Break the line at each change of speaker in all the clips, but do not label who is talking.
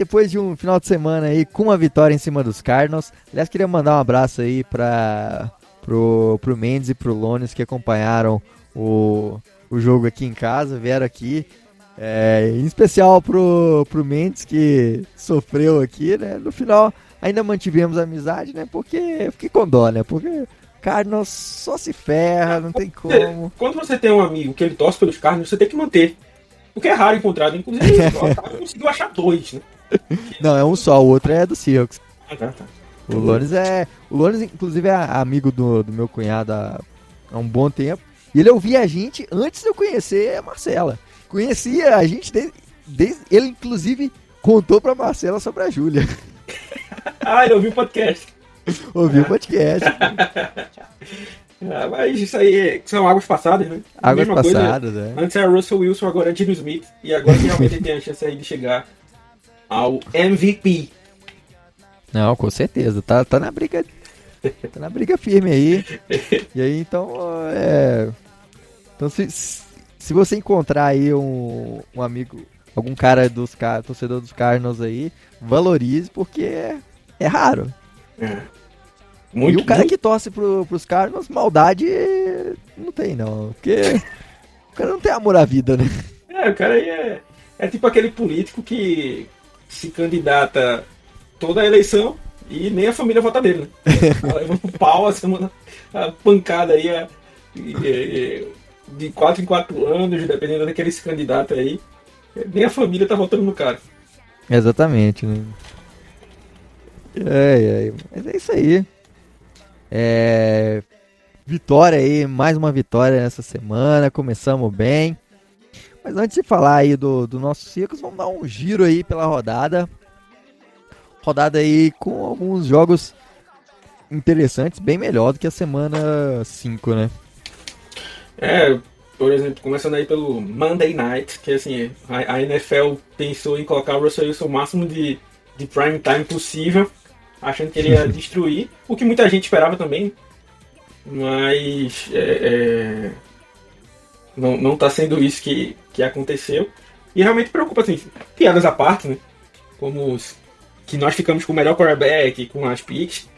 depois de um final de semana aí com uma vitória em cima dos Cardinals. Aliás, queria mandar um abraço aí para pro, pro Mendes e pro Lones que acompanharam o, o jogo aqui em casa, vieram aqui. É, em especial pro, pro Mendes que sofreu aqui, né? No final ainda mantivemos a amizade, né? Porque fiquei com dó, né? Porque Cardinals só se ferra, não tem como.
Quando você tem um amigo que ele torce pelos Cardinals, você tem que manter. Porque é raro encontrar, inclusive o conseguiu achar dois, né?
Não, é um só, o outro é do Seahawks.
Ah, tá.
O Lones é. O Lones, inclusive, é amigo do, do meu cunhado há, há um bom tempo. E ele ouvia a gente antes de eu conhecer a Marcela. Conhecia a gente desde. desde ele, inclusive, contou pra Marcela sobre a Júlia.
ah, ele ouviu o podcast.
ouviu o podcast.
ah, mas isso aí são águas passadas, né?
Águas Mesma passadas,
coisa, é. Antes era Russell Wilson, agora é Dino Smith. E agora realmente ele tem a chance aí de chegar ao MVP.
Não, com certeza. Tá, tá na briga. Tá na briga firme aí. E aí, então, é. Então, se, se você encontrar aí um, um amigo, algum cara dos torcedor dos Cardinals aí, valorize, porque é, é raro. É. Muito, e o cara muito... que torce pro, pros Cardinals, maldade não tem, não. Porque o cara não tem amor à vida, né?
É, o cara aí é, é tipo aquele político que se candidata toda a eleição e nem a família vota dele, né? Leva um pau, assim, uma, uma pancada aí a, de 4 em 4 anos, dependendo daquele candidato aí. Nem a família tá votando no cara.
Exatamente, né? É, é, mas é isso aí. É... Vitória aí, mais uma vitória nessa semana. Começamos bem. Mas antes de falar aí do, do nosso Circos, vamos dar um giro aí pela rodada. Rodada aí com alguns jogos interessantes, bem melhor do que a semana 5, né?
É, por exemplo, começando aí pelo Monday Night, que assim, a, a NFL pensou em colocar o Russell Wilson o máximo de, de prime time possível, achando que ele ia destruir, o que muita gente esperava também. Mas é, é, não, não tá sendo isso que, que aconteceu. E realmente preocupa, assim, piadas à parte, né? Como os, que nós ficamos com o melhor quarterback, com as picks.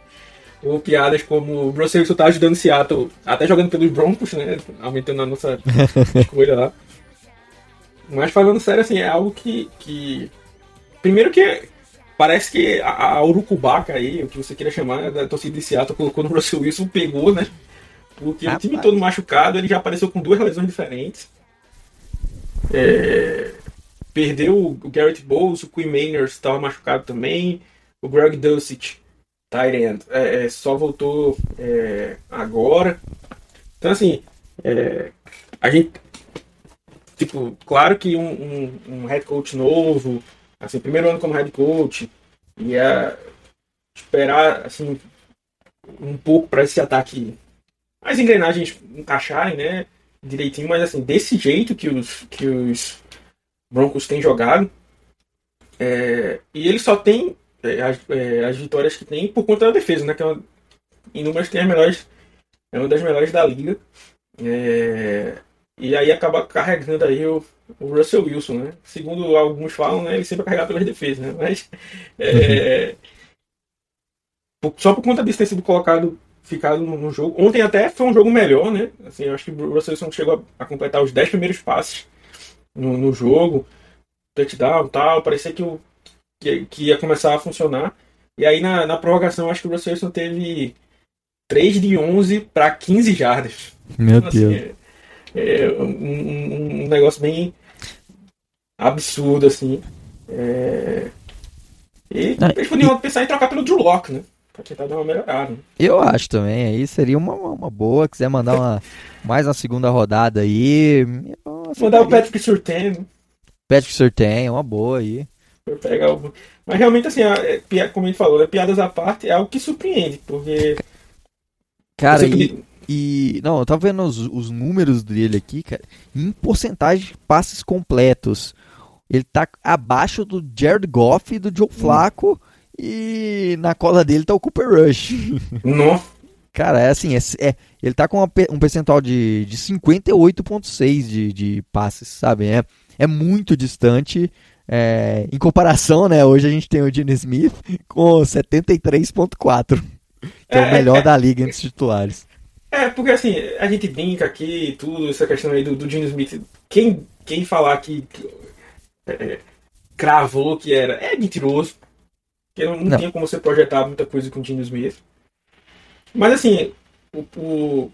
Ou piadas como o Russell Wilson tá ajudando o Seattle, até jogando pelos Broncos, né? Aumentando a nossa escolha lá. Mas falando sério, assim, é algo que. que... Primeiro que parece que a, a Urucubaca aí, o que você queria chamar, da torcida de Seattle, colocou no Russell Wilson, pegou, né? Porque Rapaz. o time todo machucado, ele já apareceu com duas lesões diferentes. É, perdeu o Garrett Bowles, o Queen Manners estava machucado também, o Greg Dulcich, end, é, é, só voltou é, agora. Então, assim, é, a gente. Tipo, claro que um, um, um, head coach novo, assim, primeiro ano como head coach, ia esperar, assim, um pouco para esse ataque as engrenagens encaixarem, né? Direitinho, mas assim, desse jeito que os, que os Broncos têm jogado. É, e ele só tem é, as, é, as, vitórias que tem por conta da defesa, né? Que é uma, em números tem as melhores. É uma das melhores da liga. É, e aí acaba carregando aí o, o, Russell Wilson, né? Segundo alguns falam, né? Ele sempre é carregado pelas defesas, né? Mas é, só por conta disso ter sido colocado ficado no, jogo. Ontem até foi um jogo melhor, né? Assim, eu acho que o Russell Wilson chegou a, a, completar os 10 primeiros passes no, no jogo, touchdown tal, parecia que, o, que, que, ia começar a funcionar. E aí na, na prorrogação, acho que o Russell Wilson teve 3 de 11 para 15 jardas.
Meu então, assim, Deus.
É, é um, um, negócio bem absurdo, assim. É... E eles podiam pensar em trocar pelo Drew Locke, né? Pra tentar dar uma melhorada.
Eu acho também, aí seria uma, uma boa. Quiser mandar uma, mais uma segunda rodada aí.
Mandar o Patrick Surtain.
Patrick Surtain, uma boa aí.
Pegar o, Mas realmente, assim, é, é, como a gente falou, é piadas à parte, é algo que surpreende, porque.
Cara, e, e. Não, eu tava vendo os, os números dele aqui, cara. Em porcentagem de passes completos. Ele tá abaixo do Jared Goff e do Joe. Flacco. Hum. E na cola dele tá o Cooper Rush.
Nossa.
Cara, é assim, é, é ele tá com uma, um percentual de, de 58,6 de, de passes, sabe? É, é muito distante. É, em comparação, né? Hoje a gente tem o Gene Smith com 73,4. Que é, é, o melhor é, da liga entre os titulares.
É, porque assim, a gente brinca aqui e tudo, essa questão aí do, do Gene Smith. Quem, quem falar que é, cravou que era, é mentiroso. Porque não, não, tinha como você projetar muita coisa com o Gene Smith. Mas assim, o, o,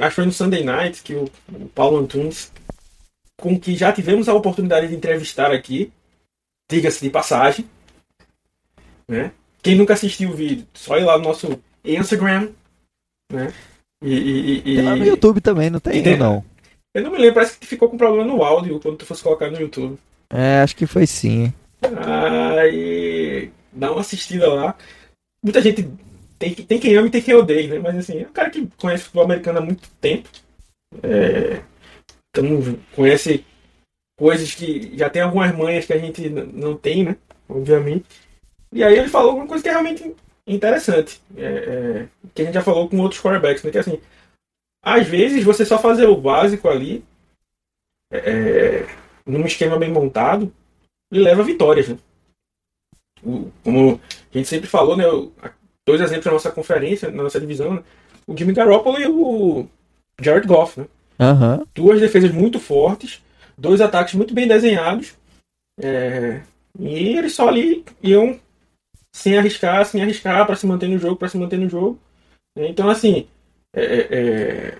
acho que foi no Sunday Night que o, o Paulo Antunes, com que já tivemos a oportunidade de entrevistar aqui, diga-se de passagem, né? Quem nunca assistiu o vídeo, só ir lá no nosso Instagram, né?
E, e, e, tem lá no YouTube também, não tem, tem não?
Eu não me lembro, parece que ficou com problema no áudio quando tu fosse colocar no YouTube.
É, acho que foi sim.
Aí dá uma assistida lá. Muita gente tem, tem quem ama e tem quem odeia, né? Mas assim, é um cara que conhece futebol americano há muito tempo. É, então conhece coisas que já tem algumas manhas que a gente não tem, né? Obviamente. E aí ele falou uma coisa que é realmente interessante. É, é, que a gente já falou com outros quarterbacks, né? Que assim, às vezes você só fazer o básico ali, é, é num esquema bem montado, ele leva vitórias, né? Como a gente sempre falou, né? dois exemplos na nossa conferência, na nossa divisão, né? o Jimmy Garoppolo e o Jared Goff, né?
Uhum.
Duas defesas muito fortes, dois ataques muito bem desenhados, é... e eles só ali iam sem arriscar, sem arriscar para se manter no jogo, para se manter no jogo. Né? Então, assim, é, é, é...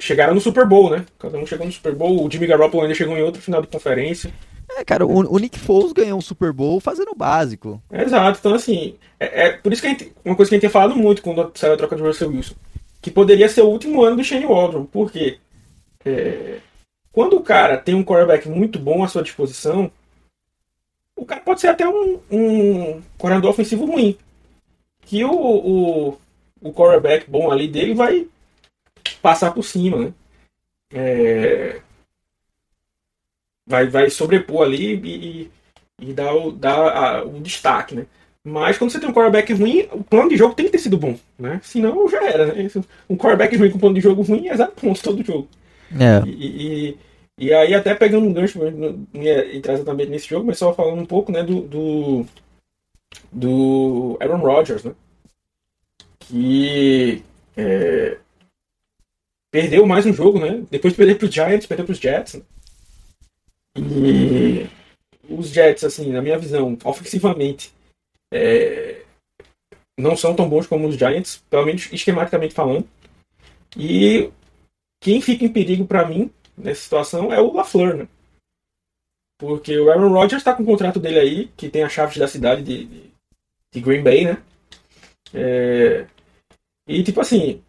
chegaram no Super Bowl, né? Cada um chegou no Super Bowl, o Jimmy Garoppolo ainda chegou em outro final de conferência.
É, cara, o, o, Nick Foles ganhou um Super Bowl fazendo o básico.
Exato, então assim, é, é, por isso que gente, uma coisa que a gente tem falado muito quando saiu a troca de Russell Wilson, que poderia ser o último ano do Shane Waldron, porque é, quando o cara tem um quarterback muito bom à sua disposição, o cara pode ser até um, um ofensivo ruim, que o, o, o quarterback bom ali dele vai passar por cima, né? É, vai, vai sobrepor ali e, e dar, o, dar a, o destaque, né? Mas quando você tem um quarterback ruim, o plano de jogo tem que ter sido bom, né? Senão já era, né? Um quarterback ruim com plano de jogo ruim é zero pontos todo jogo.
É.
E, e, e, aí até pegando um gancho, não ia entrar exatamente nesse jogo, mas só falando um pouco, né, do, do, do Aaron Rodgers, né? Que é, perdeu mais um jogo, né? Depois de perder para os Giants, perdeu para os Jets, né? E os Jets, assim, na minha visão, ofensivamente, é, não são tão bons como os Giants, pelo menos esquematicamente falando. E quem fica em perigo para mim nessa situação é o LaFleur, né? Porque o Aaron Rodgers está com o contrato dele aí, que tem a chave da cidade de, de, de Green Bay, né? É, e tipo assim, o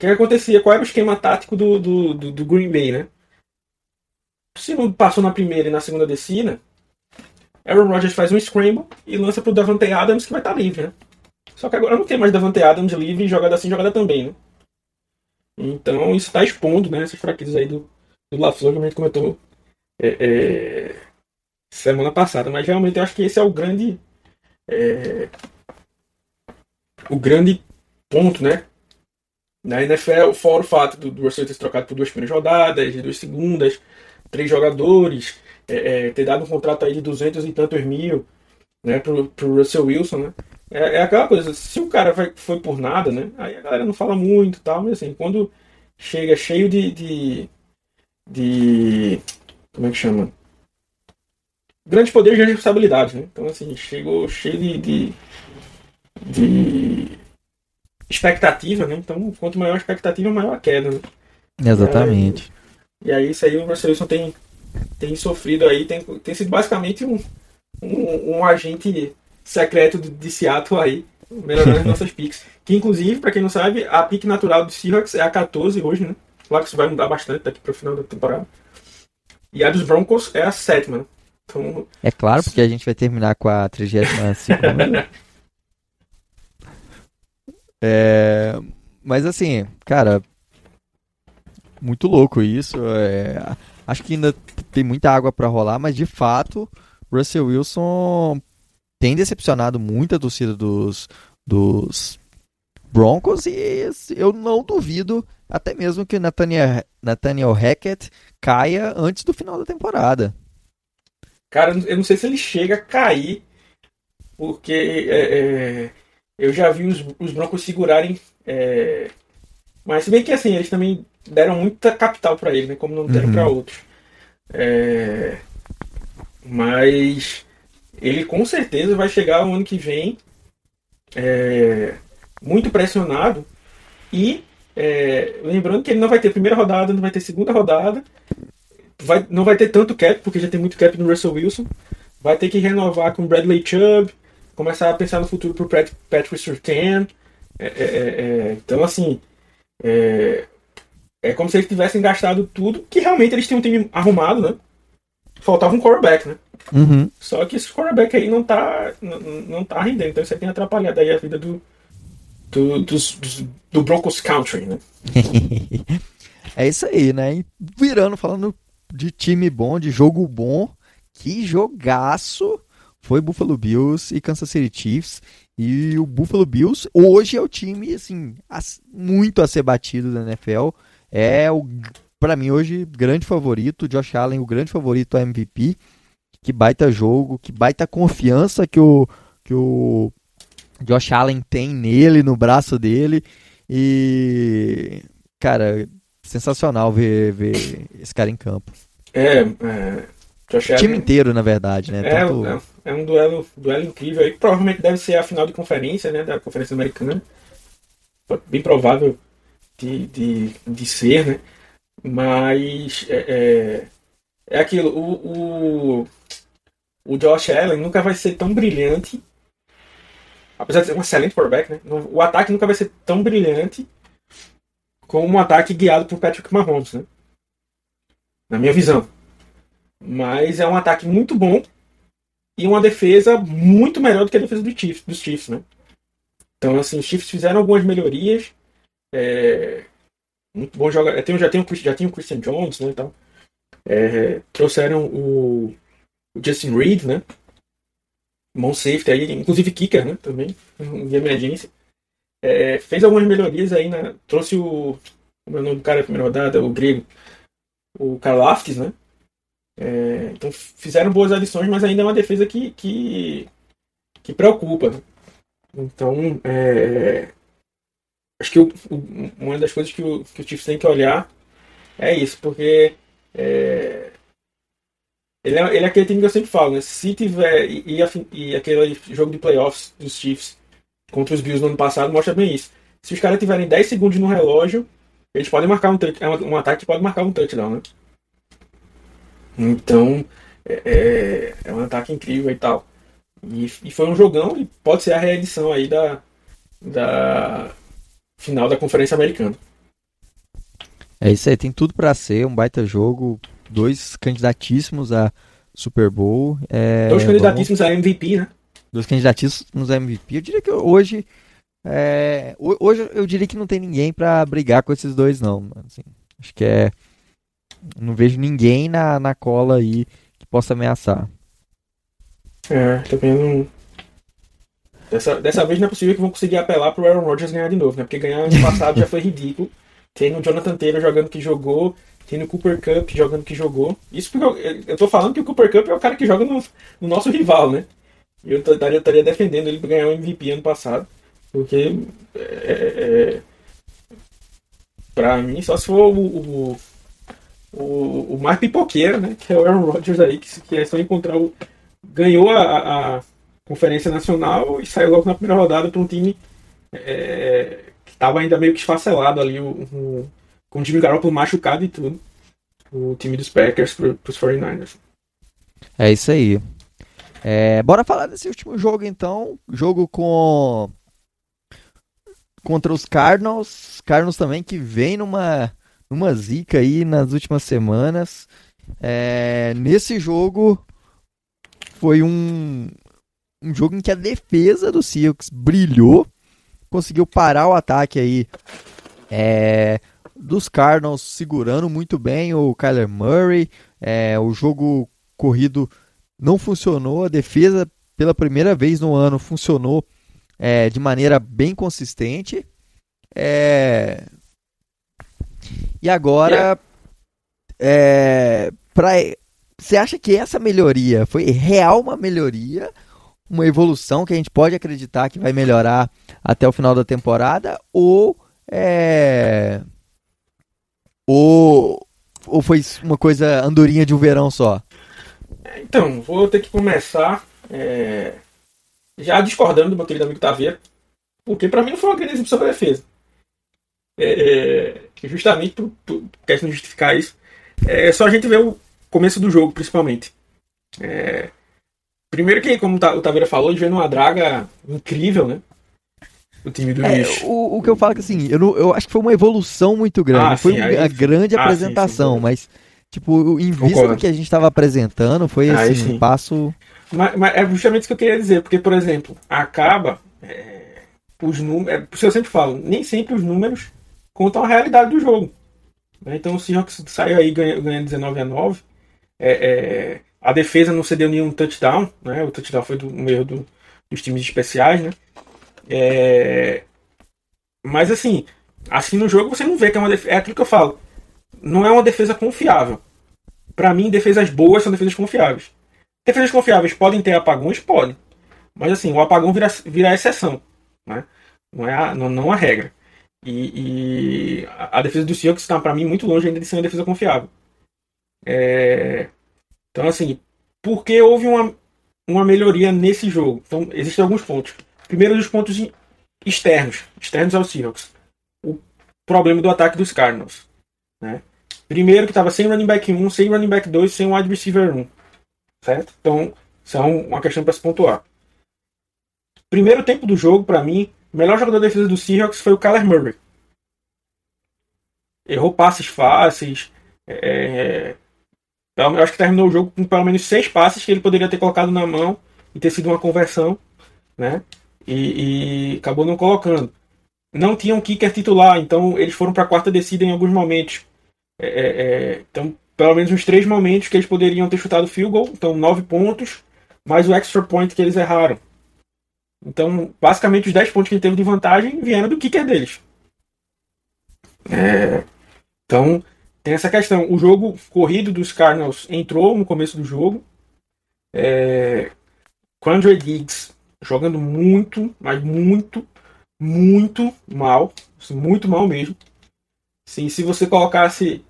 que acontecia? Qual era o esquema tático do, do, do, do Green Bay, né? Se não passou na primeira e na segunda descida, Aaron Rodgers faz um scramble e lança pro Davante Adams que vai estar tá livre, né? Só que agora não tem mais Davante Adams livre e jogada assim, jogada também, né? Então isso está expondo, né, essas fraquezas aí do, do LaFleur, como a gente comentou é, é, semana passada. Mas realmente eu acho que esse é o grande é, o grande ponto, né? Na NFL, fora o fato do, do Russell ter trocado por duas primeiras rodadas, duas segundas, três jogadores, é, é, ter dado um contrato aí de 200 e tantos mil né, pro, pro Russell Wilson, né? É, é aquela coisa, se o cara vai, foi por nada, né? Aí a galera não fala muito tal, mas assim, quando chega cheio de. de, de como é que chama? Grandes poderes e responsabilidades, né? Então, assim, chegou cheio de, de, de expectativa, né? Então, quanto maior a expectativa, maior a queda, né?
Exatamente.
E aí isso aí o Russell Wilson tem, tem sofrido aí, tem, tem sido basicamente um, um, um agente secreto de, de Seattle aí, melhorando as nossas picks. Que inclusive, para quem não sabe, a pick natural do Seahawks é a 14 hoje, né? Claro que isso vai mudar bastante daqui para o final da temporada. E a dos Broncos é a sétima. Então,
É claro, porque a gente vai terminar com a 32 segunda. É, mas assim, cara, muito louco isso. é, acho que ainda tem muita água pra rolar, mas de fato, Russell Wilson tem decepcionado muito a torcida dos, dos Broncos e eu não duvido até mesmo que Nathaniel, Nathaniel Hackett caia antes do final da temporada.
cara, eu não sei se ele chega a cair, porque é, é, eu já vi os, os Broncos segurarem. é, mas se bem que assim, eles também deram muita capital pra ele, né? Como não deram
Uhum.
pra outros. É, mas ele com certeza vai chegar o ano que vem é, muito pressionado e é, lembrando que ele não vai ter primeira rodada, não vai ter segunda rodada, vai, não vai ter tanto cap, porque já tem muito cap no Russell Wilson, vai ter que renovar com Bradley Chubb, começar a pensar no futuro pro Pat- Patrick Surtain, é, é, é, então assim, é, é como se eles tivessem gastado tudo, que realmente eles têm um time arrumado, né? Faltava um quarterback, né?
Uhum.
Só que esse quarterback aí não tá, não, não tá rendendo, então isso aí tem atrapalhado aí a vida do, do, dos, dos- do Broncos Country, né?
É isso aí, né? E virando, falando de time bom, de jogo bom, que jogaço foi Buffalo Bills e Kansas City Chiefs. E o Buffalo Bills hoje é o time, assim, as- muito a ser batido da NFL. É o, para mim, hoje, grande favorito. Josh Allen, o grande favorito a MVP. Que baita jogo, que baita confiança que o, que o Josh Allen tem nele, no braço dele. E, cara, sensacional ver, ver esse cara em campo.
É, é Josh
O time
Allen
inteiro, na verdade, né?
é,
Tanto-
é, é um duelo, duelo incrível aí, que provavelmente deve ser a final de conferência, né, da Conferência Americana. Bem provável de, de, de ser, né? Mas é, é, é aquilo, o, o, o Josh Allen nunca vai ser tão brilhante, apesar de ser um excelente quarterback, né? O ataque nunca vai ser tão brilhante como um ataque guiado por Patrick Mahomes, né? Na minha visão. Mas é um ataque muito bom e uma defesa muito melhor do que a defesa do Chiefs, dos Chiefs, né? Então, assim, os Chiefs fizeram algumas melhorias. É, muito bom jogar. Já tem, já, tem o, já tem o Christian Jones, né? Então, é, trouxeram o, o Justin Reed, né? Bom safety aí, inclusive kicker, né? Também, de emergência. É, fez algumas melhorias aí, né? Trouxe o. Como é o nome do cara da primeira rodada? O grego. O Karlaftis, né? É, então fizeram boas adições, mas ainda é uma defesa que, que, que preocupa. né? Então, é, acho que o- o- uma das coisas que o, que o Chiefs tem que olhar é isso, porque é, ele, é, ele é aquele time que eu sempre falo, né? Se tiver. E, e, a fin- e aquele jogo de playoffs dos Chiefs contra os Bills no ano passado mostra bem isso. Se os caras tiverem 10 segundos no relógio, eles podem marcar um é um, ataque que pode marcar um touchdown, né? Então, é, é, é um ataque incrível e tal. E, e foi um jogão e pode ser a reedição aí da, da final da Conferência Americana.
É isso aí, tem tudo pra ser um baita jogo. Dois candidatíssimos a Super Bowl. É,
Dois
vamos-
candidatíssimos a MVP, né?
Dois candidatíssimos a MVP. Eu diria que hoje. é, ho- hoje eu diria que não tem ninguém pra brigar com esses dois, não. assim. acho que é. Não vejo ninguém na, na cola aí que possa ameaçar.
É, também não. Dessa, dessa vez não é possível que vão conseguir apelar pro Aaron Rodgers ganhar de novo, né? Porque ganhar ano passado já foi ridículo. Tem o Jonathan Taylor jogando que jogou, tem o Cooper Cup jogando que jogou. Isso porque eu, eu tô falando que o Cooper Cup é o cara que joga no, no nosso rival, né? Eu estaria defendendo ele pra ganhar o MVP ano passado. Porque é, é, pra mim, só se for o, o, o, o mais pipoqueiro, né? Que é o Aaron Rodgers aí, que, que é só encontrar o. Ganhou a, a- Conferência Nacional e saiu logo na primeira rodada para um time é, que estava ainda meio que esfacelado ali, o, o- com o Jimmy Garoppolo machucado e tudo. O time dos Packers para os 49ers.
É isso aí. É, bora falar desse último jogo então. Jogo com. Contra os Cardinals. Cardinals também que vem numa, numa zica aí nas últimas semanas. É, nesse jogo, foi um, um jogo em que a defesa do Seahawks brilhou, conseguiu parar o ataque aí é, dos Cardinals, segurando muito bem o Kyler Murray. É, o jogo corrido não funcionou, a defesa pela primeira vez no ano funcionou é, de maneira bem consistente. É... E agora, é, pra... você acha que essa melhoria foi real uma melhoria? Uma evolução que a gente pode acreditar que vai melhorar até o final da temporada? Ou, é... ou, ou foi uma coisa andorinha de um verão só?
Então, vou ter que começar é, já discordando do meu querido amigo Taveira, porque para mim não foi uma grande exibição da defesa. É, é, justamente por, por questão de justificar isso, é só a gente ver o começo do jogo, principalmente. É, primeiro que, como o Taveira falou, a gente vendo uma draga incrível, né?
O time do é, o, o, que eu falo é que assim, eu, não, eu acho que foi uma evolução muito grande. Ah, foi sim, uma aí, grande ah, apresentação, sim, sim, mas Tipo, em vista do que a gente estava apresentando, foi assim, um passo.
Mas, mas, é justamente isso que eu queria dizer, porque, por exemplo, acaba. É, os números. É, eu sempre falo, nem sempre os números contam a realidade do jogo. Né? Então o Seahawks saiu aí ganhando ganha 19 a 9. É, é, a defesa não cedeu nenhum touchdown, né? O touchdown foi do, no erro do, dos times especiais, né? É, mas assim, assim no jogo você não vê que é uma defesa. É aquilo que eu falo não é uma defesa confiável. Para mim, defesas boas são defesas confiáveis. Defesas confiáveis podem ter apagões? Podem. Mas assim, o apagão vira, vira exceção. Né? Não é a, não, não a regra. E, e a, defesa do Seahawks está, para mim, muito longe ainda de ser uma defesa confiável. É... Então, assim, por que houve uma, uma melhoria nesse jogo? Então, existem alguns pontos. Primeiro, os pontos externos, externos ao Seahawks. O problema do ataque dos Cardinals. Né? Primeiro que estava sem running back 1, sem running back 2, sem wide receiver 1. Certo? Então, é uma questão para se pontuar. Primeiro tempo do jogo, para mim, o melhor jogador da defesa do Seahawks foi o Kyler Murray. Errou passes fáceis. É... Eu acho que terminou o jogo com pelo menos seis passes que ele poderia ter colocado na mão e ter sido uma conversão, né? E, e acabou não colocando. Não tinham um kicker titular, então eles foram para a quarta descida em alguns momentos. É, é, é, então, pelo menos uns três momentos que eles poderiam ter chutado field goal, então nove pontos, mais o extra point que eles erraram. Então, basicamente, os 10 pontos que ele teve de vantagem vieram do kicker deles. É, então, tem essa questão. O jogo corrido dos Cardinals entrou no começo do jogo. É, Quandre Diggs jogando muito, mas muito, muito mal. Muito mal mesmo. Sim, se você colocasse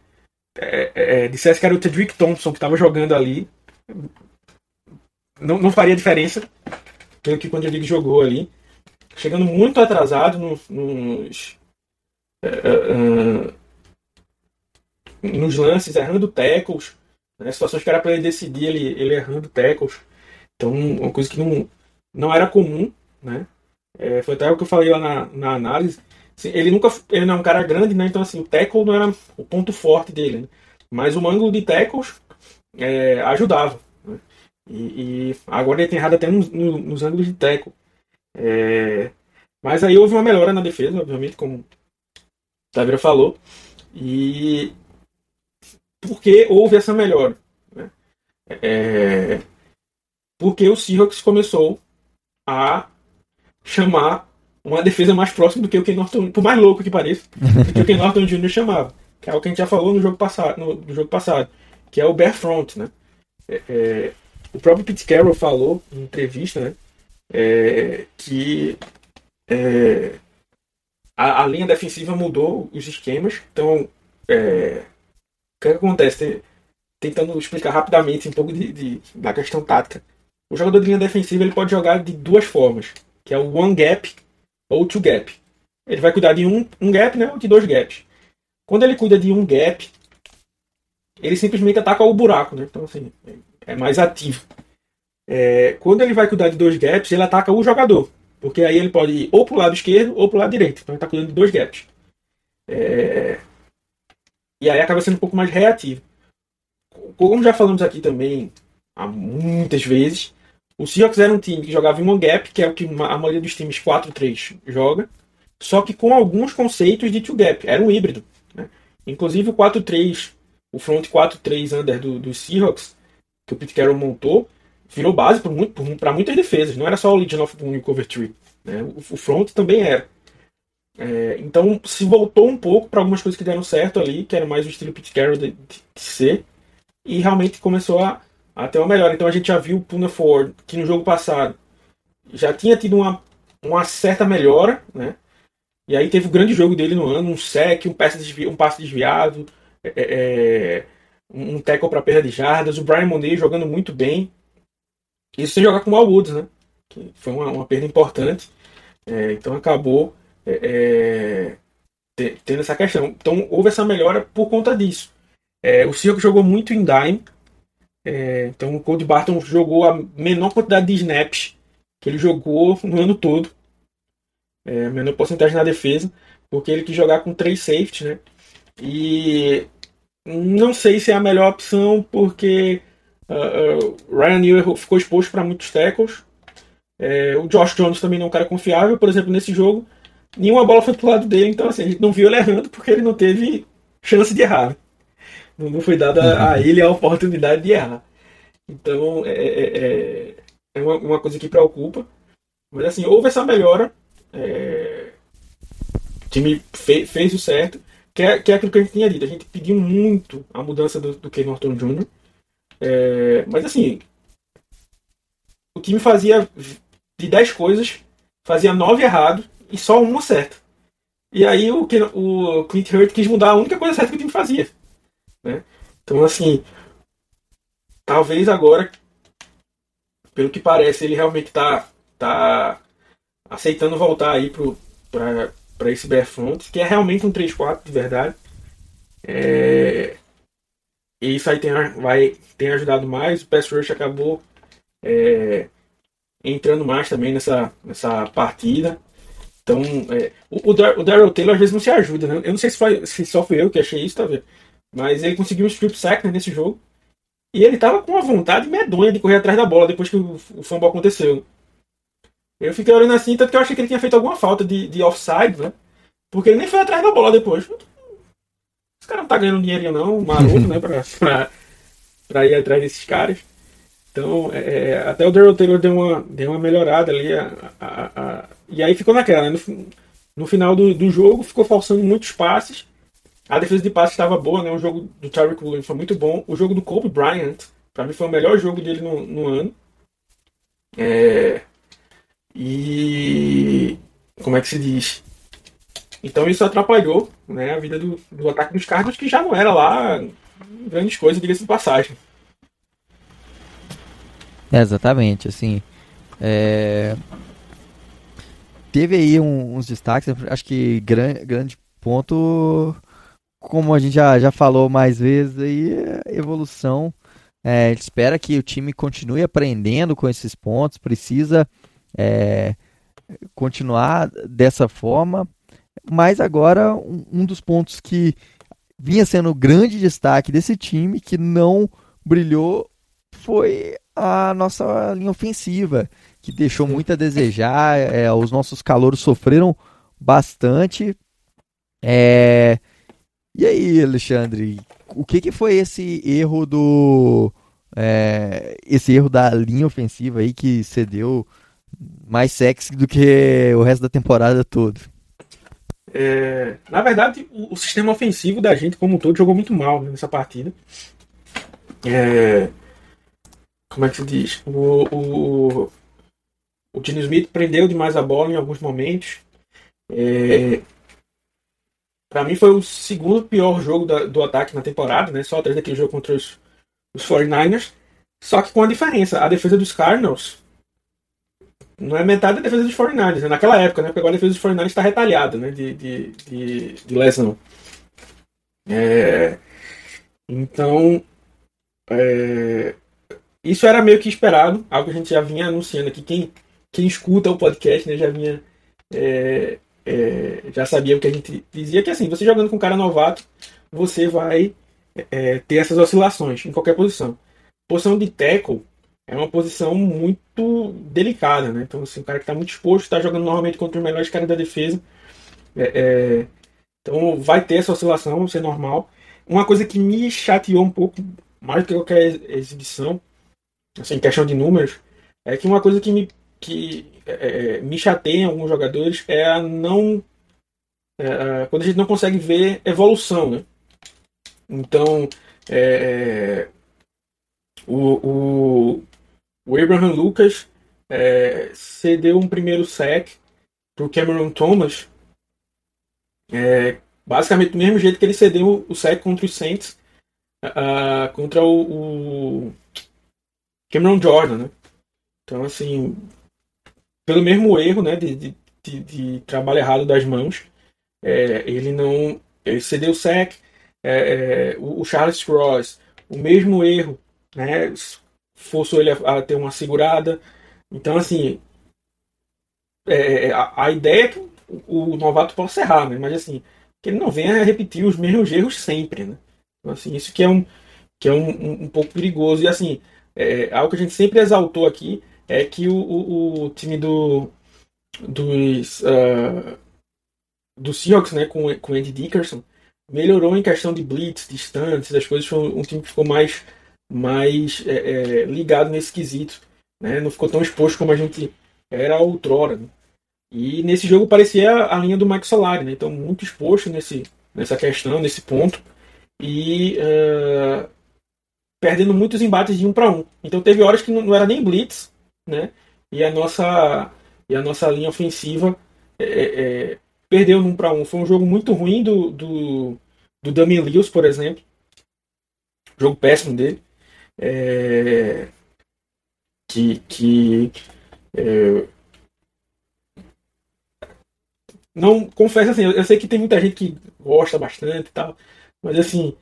é, é, dissesse que era o Tedrick Thompson que estava jogando ali, não, não faria diferença pelo que quando ele jogou ali. Chegando muito atrasado nos, nos, é, nos lances, errando tackles, né, situações que era para ele decidir, ele, ele errando tackles. Então, uma coisa que não, não era comum, né? É, foi até o que eu falei lá na, na análise ele nunca ele não é um cara grande, né? Então assim, o tackle não era o ponto forte dele, né? mas o ângulo de tackles é, ajudava. E, e, agora ele tem errado até nos, nos ângulos de tackle. É, mas aí houve uma melhora na defesa, obviamente, como o Tavira falou. E por que houve essa melhora? Né? É, porque o Seahawks começou a chamar uma defesa mais próxima do que o Ken Norton, por mais louco que pareça, do que o Ken Norton Jr. chamava. Que é o que a gente já falou no jogo passado, no, no jogo passado que é o bare front, né? É, é, o próprio Pete Carroll falou em entrevista, né? É, que é, a, a, linha defensiva mudou os esquemas. Então, é, o que, acontece? Tentando explicar rapidamente um pouco de, de, da questão tática. O jogador de linha defensiva ele pode jogar de duas formas, que é o one gap ou two gap. Ele vai cuidar de um, um gap, né, ou de dois gaps. Quando ele cuida de um gap, ele simplesmente ataca o buraco, né? Então, assim, é mais ativo. É, quando ele vai cuidar de dois gaps, ele ataca o jogador. Porque aí ele pode ir ou pro lado esquerdo ou pro lado direito. Então ele está cuidando de dois gaps. É, e aí acaba sendo um pouco mais reativo. Como já falamos aqui também há muitas vezes, O Seahawks era um time que jogava em one gap, que é o que a maioria dos times 4-3 joga, só que com alguns conceitos de two gap. Era um híbrido. Né? Inclusive o 4-3, o front 4-3 under do, do Seahawks, que o Pete Carroll montou, virou base para muito, muitas defesas. Não era só o Legion of Boom e Cover 3. Né? O, o front também era. É, então se voltou um pouco para algumas coisas que deram certo ali, que era mais o estilo Pete Carroll de, de, de ser, e realmente começou a, a ter uma melhora. Então a gente já viu o Puna Ford, que no jogo passado já tinha tido uma, uma certa melhora, né? E aí teve o grande jogo dele no ano, um sec, um passe, desvi um passe desviado, é, é, é um tackle para perda de jardas, o Brian Monet jogando muito bem. Isso sem jogar com o Al Woods, né? Que foi uma, uma perda importante. É, então acabou é, é tendo essa questão. Então houve essa melhora por conta disso. É, o Circo jogou muito em dime. É, então o Cody Barton jogou a menor quantidade de snaps que ele jogou no ano todo. É, menor porcentagem na defesa. Porque ele quis jogar com três safeties, né? E não sei se é a melhor opção, porque uh, uh, Ryan Newer ficou exposto para muitos tackles. É, o Josh Jones também não é um cara confiável. Por exemplo, nesse jogo, nenhuma bola foi pro lado dele, então assim, a gente não viu ele errando porque ele não teve chance de errar. Não, não foi dada uhum. a ele a oportunidade de errar. Então é, é, é, é uma, uma, coisa que preocupa. Mas assim, houve essa melhora. É, o time fe, fez o certo. Que é, que é aquilo que a gente tinha dito. A gente pediu muito a mudança do, do Ken Norton Jr. É, mas assim, o time fazia de 10 coisas, fazia 9 errado e só uma certa. E aí o, o Clint Hurt quis mudar a única coisa certa que o time fazia. Né? Então, assim, talvez agora, pelo que parece, ele realmente está tá aceitando voltar aí para esse Bear Front, que é realmente um 3-4 de verdade. É, e isso aí tem, vai, tem ajudado mais. O Pass Rush acabou é, entrando mais também nessa, nessa partida. Então, é, o, o Daryl Taylor às vezes não se ajuda, né? Eu não sei se, foi, se só fui eu que achei isso, tá vendo? Mas ele conseguiu um strip sack né, nesse jogo. E ele tava com uma vontade medonha de correr atrás da bola depois que o, o fumble aconteceu. Eu fiquei olhando assim, tanto que eu achei que ele tinha feito alguma falta de, de offside, né? Porque ele nem foi atrás da bola depois. Esse cara não tá ganhando dinheiro não, maroto, né? Pra, pra, pra, ir atrás desses caras. Então, é, é até o Daryl Taylor deu uma, deu uma melhorada ali. A, a, a, e aí ficou naquela, né? No, no final do, do jogo, ficou forçando muitos passes. A defesa de passe estava boa, né? O jogo do Tyreek Williams foi muito bom. O jogo do Kobe Bryant, para mim, foi o melhor jogo dele no, no ano. É... E. Como é que se diz? Então isso atrapalhou né, a vida do, do ataque dos Cardinals, que já não era lá grandes coisas, diga-se de passagem.
Exatamente, assim. É... Teve aí um, uns destaques, acho que gran, grande ponto, como a gente já, já falou mais vezes, aí, é evolução. É, espera que o time continue aprendendo com esses pontos, precisa é, continuar dessa forma. Mas agora, um, um dos pontos que vinha sendo o grande destaque desse time, que não brilhou, foi a nossa linha ofensiva, que deixou muito a desejar. É, os nossos calouros sofreram bastante. É... E aí, Alexandre, o que, que foi esse erro do. É... esse erro da linha ofensiva aí que cedeu mais sexy do que o resto da temporada toda?
É, na verdade, o, o, sistema ofensivo da gente, como um todo, jogou muito mal né, nessa partida. É, como é que se diz? O, o, o Gene Smith prendeu demais a bola em alguns momentos. É, para mim foi o segundo pior jogo da, do ataque na temporada, né? Só atrás daquele jogo contra os, os 49ers. Só que com a diferença, a defesa dos Cardinals não é metade da defesa dos 49ers, né? naquela época, né? Porque agora a defesa dos 49ers está retalhada, né? De, de, de, de lesão. É, então, é, isso era meio que esperado, algo que a gente já vinha anunciando aqui. Quem, quem escuta o podcast né, já vinha. É, é, já sabia o que a gente dizia, que assim, você jogando com um cara novato, você vai é, ter essas oscilações em qualquer posição. Posição de tackle, é uma posição muito delicada, né? Então, assim, um cara que está muito exposto, está jogando normalmente contra os melhores caras da defesa. É, é, então, vai ter essa oscilação, isso é normal. Uma coisa que me chateou um pouco, mais do que qualquer exibição, assim, questão de números, é que uma coisa que me, que, é, é me chateia em alguns jogadores é a não. É, quando a gente não consegue ver evolução, né? Então, é, o, o, o Abraham Lucas é, cedeu um primeiro sec para o Cameron Thomas, é, basicamente do mesmo jeito que ele cedeu o sec contra os Saints, uh, contra o, o, Cameron Jordan, né? Então, assim, pelo mesmo erro, né, de, de, de, de trabalho errado das mãos, é, ele não ele cedeu o sec, é, é, o, o Charles Cross, o mesmo erro, né, forçou ele a, a ter uma segurada. Então, assim, é, é, a, a, ideia é que o, o, novato possa errar, né? Mas, assim, que ele não venha a repetir os mesmos erros sempre, né? Então, assim, isso que é um, que é um, um, um pouco perigoso. E, assim, é, algo que a gente sempre exaltou aqui é que o, o, o time do dos uh, do Seahawks, né, com com Andy Dickerson, melhorou em questão de blitz, distâncias, as coisas. Foi um time que ficou mais mais é, é, ligado nesse quesito. Né? Não ficou tão exposto como a gente era outrora. Né? E nesse jogo parecia a linha do Mike Solari, né? então muito exposto nesse, nessa questão, nesse ponto. E uh, perdendo muitos embates de um para um. Então teve horas que não, era nem blitz, né? E a nossa e a nossa linha ofensiva é, é, perdeu num para um. Foi um jogo muito ruim do do, do Damian Lewis, por exemplo. Jogo péssimo dele é, que, que é, não confesso assim, eu, eu, sei que tem muita gente que gosta bastante e tal, mas assim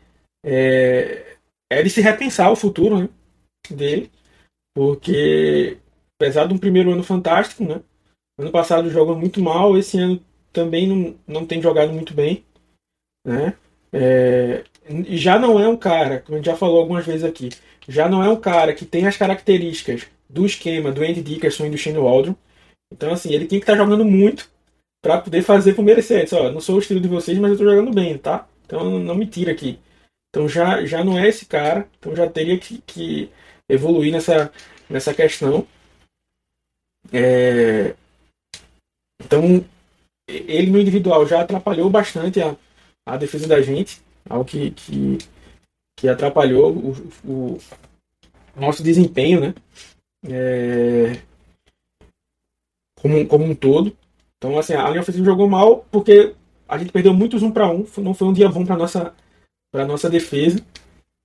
é, é de se repensar o futuro né, dele, porque apesar de um primeiro ano fantástico, né, ano passado jogou muito mal, esse ano também não, não tem jogado muito bem, né, é, já não é um cara, como a gente já falou algumas vezes aqui, já não é um cara que tem as características do esquema do Andy Dickerson e do Shane Waldron. Então, assim, ele tem que estar tá jogando muito para poder fazer por merecer. Diz, ó, não sou o estilo de vocês, mas eu estou jogando bem, tá? Então não me tira aqui. Então já, já não é esse cara, então já teria que, que evoluir nessa, nessa questão. É... Então, ele no individual já atrapalhou bastante a, a defesa da gente, algo que, que que atrapalhou o, o nosso desempenho, né? É, como, como um todo. Então, assim, a linha ofensiva jogou mal porque a gente perdeu muitos um para um. Não foi um dia bom para nossa para nossa defesa.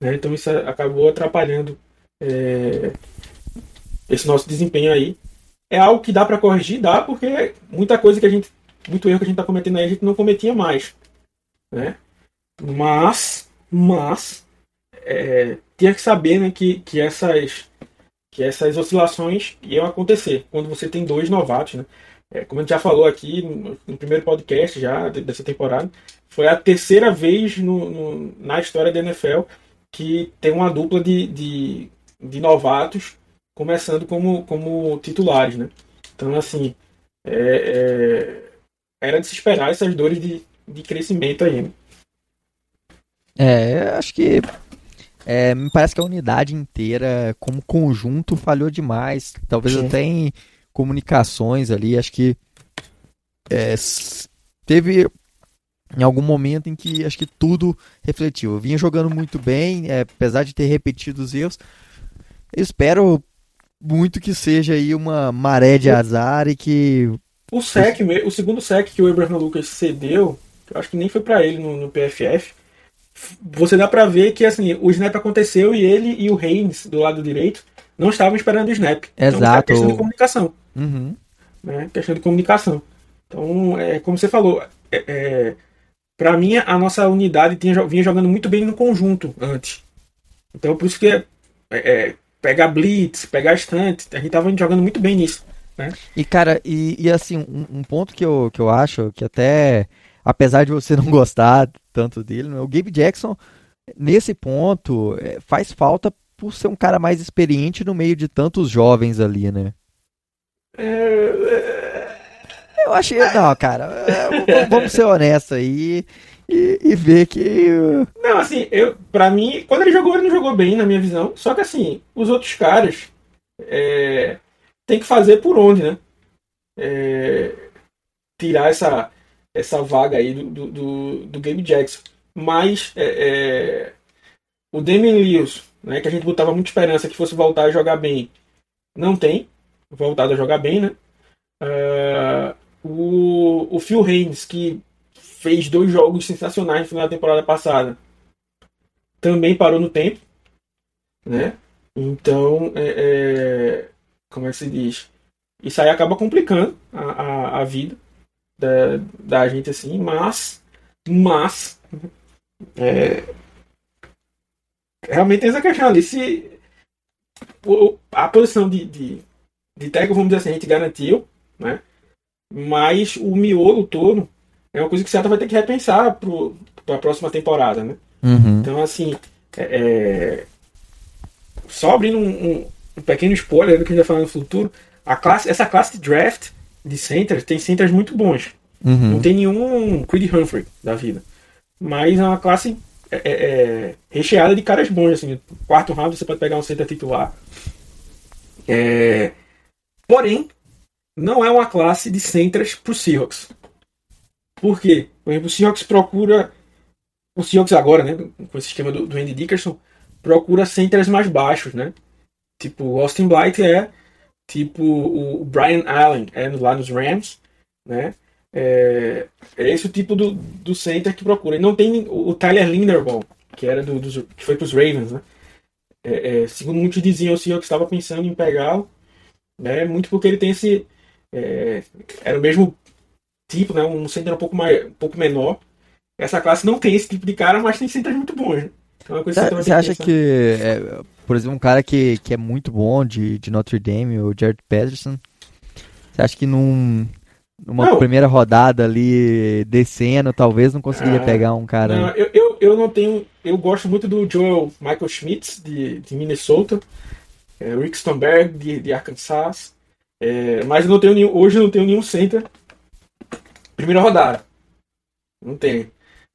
Né? Então isso acabou atrapalhando é, esse nosso desempenho aí. É algo que dá para corrigir, dá, porque muita coisa que a gente, muito erro que a gente está cometendo aí, a gente não cometia mais, né? Mas, mas é, tinha que saber né, que, que, essas, que essas oscilações iam acontecer quando você tem dois novatos. Né? É, como a gente já falou aqui no, no, primeiro podcast já dessa temporada, foi a terceira vez no, no, na história da NFL que tem uma dupla de, de, de novatos começando como, como titulares. Né? Então, assim, é, é, era de se esperar essas dores de, de crescimento aí. Né?
É, acho que é, me parece que a unidade inteira, como conjunto, falhou demais. Talvez Sim. até em comunicações ali. Acho que é, teve em algum momento em que acho que tudo refletiu. Eu vinha jogando muito bem, é, apesar de ter repetido os erros. Eu espero muito que seja aí uma maré de azar e que.
O sec, o segundo sec que o Abraham Lucas cedeu, eu acho que nem foi para ele no, no PFF você dá para ver que assim, o snap aconteceu e ele e o Haynes do lado direito não estavam esperando o snap.
Exato. Então, é
questão de comunicação.
Uhum.
Né? Questão de comunicação. Então, é, como você falou, é, é, para mim a nossa unidade tinha, vinha jogando muito bem no conjunto antes. Então, por isso que é, é pegar blitz, pegar estante, a gente tava jogando muito bem nisso. Né?
E cara, e, e assim, um, um, ponto que eu, que eu acho que até apesar de você não gostar tanto dele, o Gabe Jackson, nesse ponto, é, faz falta por ser um cara mais experiente no meio de tantos jovens ali, né?
É,
Eu achei. Não, cara, é, vamos ser honestos aí e, e ver que.
Não, assim, eu, pra mim, quando ele jogou, ele não jogou bem, na minha visão. Só que, assim, os outros caras é, tem que fazer por onde, né? É, tirar essa, essa vaga aí do, do, do Gabe Jackson. Mas é, é, o Damian Lewis, né, que a gente botava muita esperança que fosse voltar a jogar bem, não tem voltado a jogar bem, né? Uh, o, o Phil Haynes, que fez dois jogos sensacionais no final da temporada passada, também parou no tempo, né? Então, é, é, como é que se diz? Isso aí acaba complicando a, a, a vida da, da gente, assim, mas, mas, é, realmente tem essa questão ali. Se a posição de, de, de tackle, vamos dizer assim, a gente garantiu, né? Mas o miolo todo é uma coisa que o Seattle vai ter que repensar para a próxima temporada, né?
Uhum.
Então, assim, é, é, só abrindo um, um, um, pequeno spoiler do que a gente vai falar no futuro, a classe, essa classe de draft de centers tem centers muito bons.
Uhum.
Não tem nenhum Creed Humphrey da vida. Mas é uma classe é, é, é, recheada de caras bons. Assim, quarto round você pode pegar um center titular. É, porém, não é uma classe de centers para o Seahawks. Por quê? Por exemplo, o Seahawks procura. O Seahawks agora, né? Com esse esquema do, do Andy Dickerson, procura centers mais baixos, né? Tipo, Austin Blight é. Tipo, o Brian Allen é lá nos Rams, né? É, é esse o tipo do, do center que procura. E não tem o, Tyler Linderbaum, que era do, do que foi para os Ravens, né? É, é, segundo muitos diziam, o Seahawks estava pensando em pegá-lo, né? Muito porque ele tem esse é, era o mesmo tipo, né? Um center um pouco mais, um pouco menor. Essa classe não tem esse tipo de cara, mas tem centers muito bons. Né?
Então, você acha que, que é, por exemplo, um cara que, que é muito bom de, de Notre Dame, o Jared Patterson, você acha que num, numa não. primeira rodada ali descendo, talvez não conseguiria ah, pegar um cara?
Não, eu, eu, eu não tenho. Eu gosto muito do Joel Michael Schmitz, de, de Minnesota, é, Rick Stonberg, de, de Arkansas. É, mas não tenho nenhum, hoje eu não tenho nenhum center. Primeira rodada. Não tem.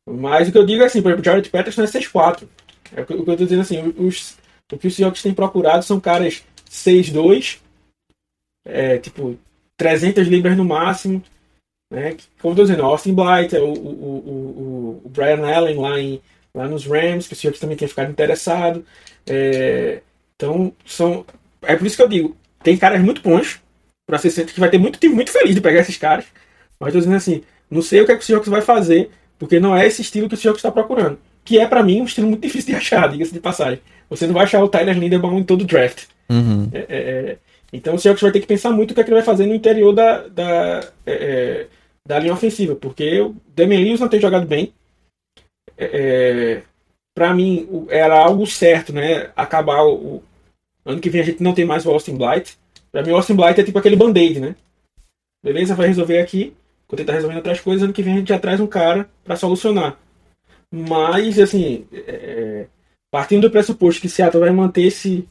Mas o que eu digo é assim, por exemplo, Jared Patterson é 6-4. É o que eu tô dizendo assim, os, o que os Seahawks têm procurado são caras 6-2, é, tipo, 300 libras no máximo. Né? Como eu tô dizendo, Austin Blight, o, o, o, o, Brian Allen lá, em, lá nos Rams, que o Seahawks também tem ficado interessado. É, então, são. É por isso que eu digo, tem caras muito bons para ser centro que vai ter muito time muito feliz de pegar esses caras. Mas tô dizendo assim, não sei o que, é que o Seahawks vai fazer, porque não é esse estilo que o Seahawks está procurando. Que é para mim um estilo muito difícil de achar, diga-se de passagem. Você não vai achar o Tyler Linderbaum em todo o draft.
Uhum.
É, é, é, então o Seahawks vai ter que pensar muito o que, é que ele vai fazer no interior da, da, é, é, da linha ofensiva, porque o Damian Lewis não tem jogado bem. para mim era algo certo, né? Acabar o, ano que vem a gente não tem mais o Austin Blight. Pra mim o Austin Blight é tipo aquele band-aid, né? Beleza, vai resolver aqui. Quando ele tá resolvendo outras coisas, ano que vem a gente já traz um cara para solucionar. Mas, assim, é, partindo do pressuposto que Seattle vai manter esse,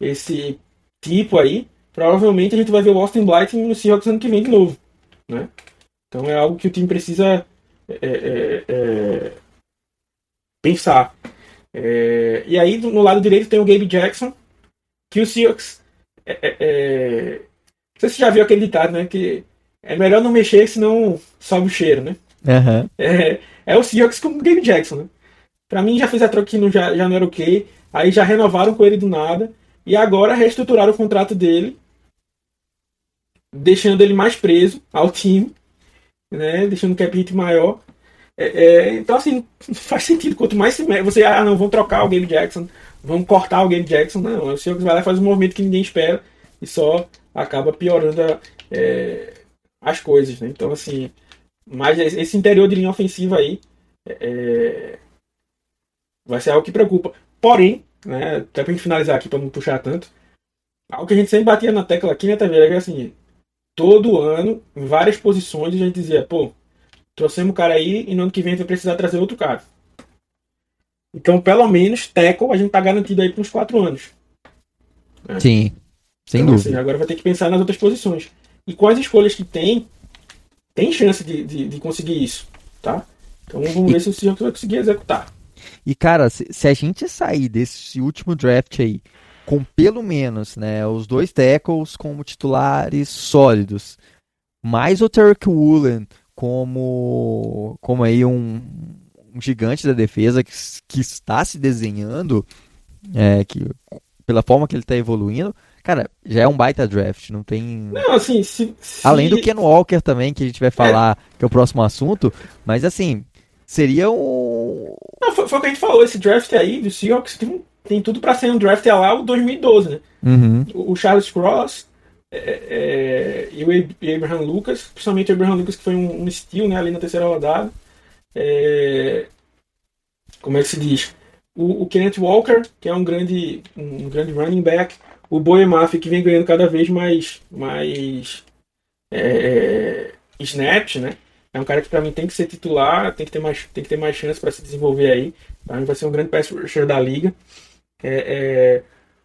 esse tipo aí, provavelmente a gente vai ver o Austin Blight no Seahawks ano que vem de novo. Né? Então é algo que o time precisa é, é, é pensar. É, e aí, no lado direito, tem o Gabe Jackson, que o Seahawks. É, não sei se você já viu aquele ditado, né? Que é melhor não mexer, senão sobe o cheiro, né?
Uhum.
É, é o Seahawks com o Game Jackson, né? Pra mim já fez a troca que não, já, já não era ok. Aí já renovaram com ele do nada. E agora reestruturaram o contrato dele. Deixando ele mais preso ao time. Né? Deixando o cap hit maior. É, é, então, assim, faz sentido. Quanto mais se você, ah, não, vão trocar o Game Jackson, vão cortar o Game Jackson. Não, o Seahawks vai lá e faz um movimento que ninguém espera e só acaba piorando a, é, as coisas, né? Então, assim, mas esse interior de linha ofensiva aí é, vai ser algo que preocupa. Porém, né, até pra gente finalizar aqui, para não puxar tanto, algo que a gente sempre batia na tecla aqui, né, Taveira, é que assim, todo ano, em várias posições, a gente dizia, pô, trouxemos o cara aí e no ano que vem a gente vai precisar trazer outro cara. Então, pelo menos, tackle a gente tá garantido aí por uns quatro anos.
Né? Sim, sem
então,
dúvida.
Assim, agora vai ter que pensar nas outras posições. E quais escolhas que tem, tem chance de, de, de conseguir isso, tá? Então vamos e... ver se o Seahawks vai conseguir executar.
E cara, se, se, a gente sair desse último draft aí com pelo menos, né, os dois tackles como titulares sólidos, mais o Tarek Woolen como como aí um, um gigante da defesa que, que está se desenhando, é, que pela forma que ele está evoluindo, cara, já é um baita draft, não tem.
Não, assim, se, se...
além do Ken Walker também que a gente vai falar é. que é o próximo assunto, mas assim seria um.
Não, foi, foi o que a gente falou, esse draft aí do Seahawks tem, tem tudo para ser um draft é lá o 2012, né?
Uhum.
O, o, Charles Cross é, é, e o Abraham Lucas, principalmente o Abraham Lucas, que foi um, um steal né, ali na terceira rodada. É, como é que se diz? O, o Kenneth Walker, que é um grande, um grande running back. O Boemaf, que vem ganhando cada vez mais, mais é, snaps, né? É um cara que para mim tem que ser titular, tem que ter mais, tem que ter mais chance para se desenvolver aí. Para mim vai ser um grande pass rusher da liga. É, é,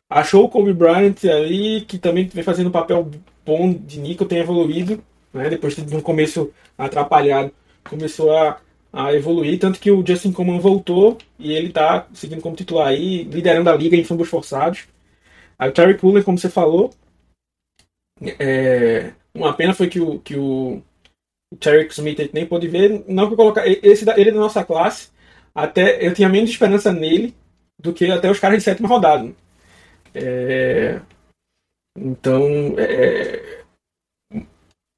achou o Kobe Bryant ali, que também vem fazendo um papel bom de Nico, tem evoluído, né? Depois de um começo atrapalhado, começou a, a evoluir, tanto que o Justin Coleman voltou e ele tá seguindo como titular aí, liderando a liga em fumbles forçados. Aí o Terry Cooler, como você falou, é, uma pena foi que o, que o Tarek Smith nem pôde ver. Não que eu colocar. Esse, ele é da nossa classe. Até eu tinha menos esperança nele do que até os caras de sétima rodada. É, então, é,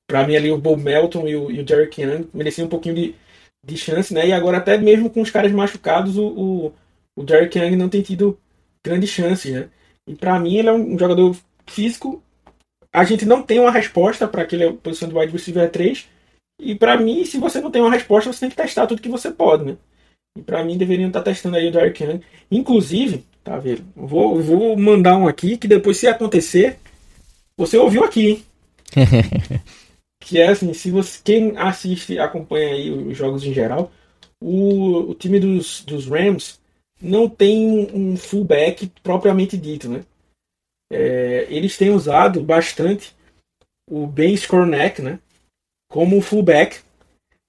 para mim ali o Bob Melton e o, e o Derek Young mereciam um pouquinho de, de chance, né? E agora até mesmo com os caras machucados, o, o, o Derek Young não tem tido grande chance, né? E para mim ele é um jogador físico. A gente não tem uma resposta para aquele posição de wide receiver 3, e para mim, se você não tem uma resposta, você tem que testar tudo que você pode, né? E para mim deveriam estar tá testando aí o Dark Young. Inclusive, tá vendo? Vou, vou mandar um aqui que depois, se acontecer, você ouviu aqui, hein? que é assim, se você quem assiste, acompanha aí os jogos em geral, o, o time dos, dos Rams não tem um fullback propriamente dito, né? É, eles têm usado bastante o Ben Skornek, né? como fullback,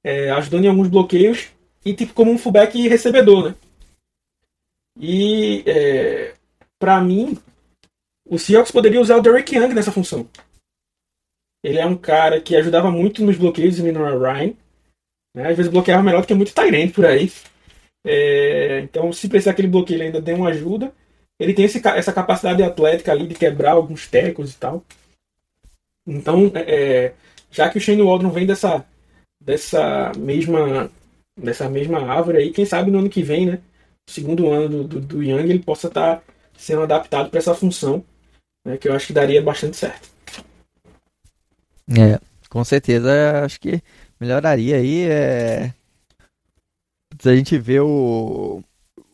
é, ajudando em alguns bloqueios e tipo como um fullback recebedor, né? E é, para mim, o Seahawks poderia usar o Derek Young nessa função. Ele é um cara que ajudava muito nos bloqueios em Minor Ryan. Né? Às vezes bloqueava melhor do que muito Tyrant por aí. É, então, se precisar aquele bloqueio, ele ainda tem uma ajuda. Ele tem esse, essa capacidade atlética ali de quebrar alguns tecos e tal. Então, é, já que o Shane Waldron vem dessa, dessa mesma dessa mesma árvore aí, quem sabe no ano que vem, né? Segundo ano do, do, do Young, ele possa estar tá sendo adaptado para essa função, né, que eu acho que daria bastante certo.
É, com certeza, acho que melhoraria aí. É... A gente vê o,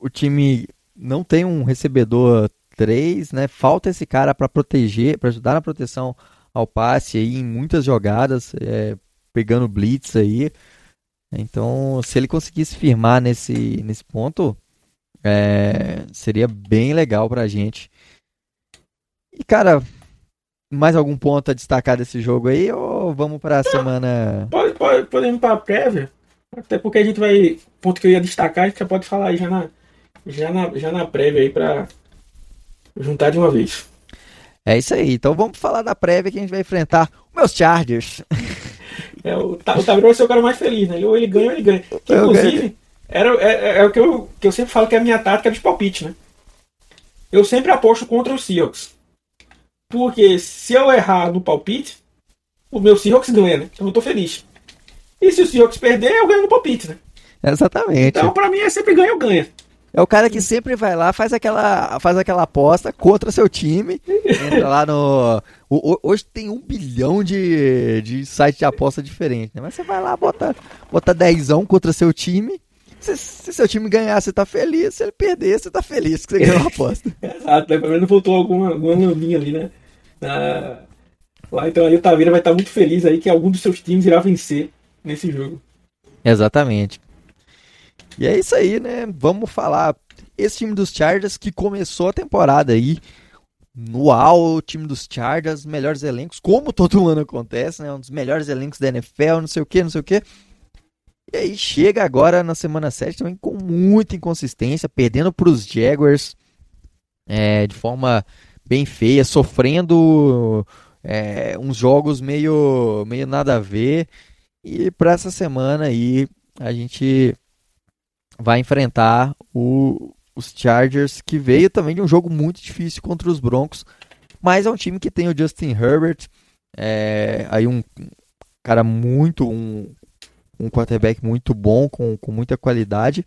o time não tem um recebedor 3, né? Falta esse cara para proteger, para ajudar na proteção ao passe aí em muitas jogadas, é, pegando blitz aí. Então, se ele conseguisse firmar nesse, nesse ponto, é, seria bem legal pra gente. E, cara, mais algum ponto a destacar desse jogo aí ou vamos para a semana?
Pode, pode, podemos para a prévia. Até porque a gente vai. Ponto que eu ia destacar, a gente já pode falar aí já na, já na, já na prévia aí para juntar de uma vez.
É isso aí. Então vamos falar da prévia que a gente vai enfrentar os meus Chargers.
É, o, o Tavirão vai ser o cara mais feliz, né? Ou ele ganha ou ele ganha. Que, inclusive, era, é, é, é, o que eu, que eu sempre falo que é a minha tática de palpite, né? Eu sempre aposto contra o Seahawks. Porque se eu errar no palpite, o meu Seahawks ganha, né? Então eu tô feliz. E se o Seahawks perder, eu ganho no palpite, né?
Exatamente.
Então pra mim é sempre ganha ou ganha.
É o cara que sempre vai lá, faz aquela, faz aquela aposta contra seu time. Entra lá no. hoje tem um bilhão de, de sites de aposta diferentes, né? Mas você vai lá, bota, bota dezão contra seu time. Se, se, seu time ganhar, você tá feliz. Se ele perder, você tá feliz que você ganhou a aposta.
Exato, né? pelo menos voltou alguma, alguma laminha ali, né? Na... Lá, então aí o Taveira vai estar muito feliz aí que algum dos seus times irá vencer nesse jogo.
Exatamente. E é isso aí, né? Vamos falar. esse time dos Chargers que começou a temporada aí no o time dos Chargers, melhores elencos, como todo ano acontece, né? Um dos melhores elencos da NFL, não sei o que, não sei o que. E aí chega agora na semana 7 também com muita inconsistência, perdendo para os Jaguars é, de forma bem feia, sofrendo é, uns jogos meio, meio nada a ver. E para essa semana aí a gente vai enfrentar o, os Chargers, que veio também de um jogo muito difícil contra os Broncos, mas é um time que tem o Justin Herbert, é, aí um cara muito, um, um quarterback muito bom, com, com muita qualidade,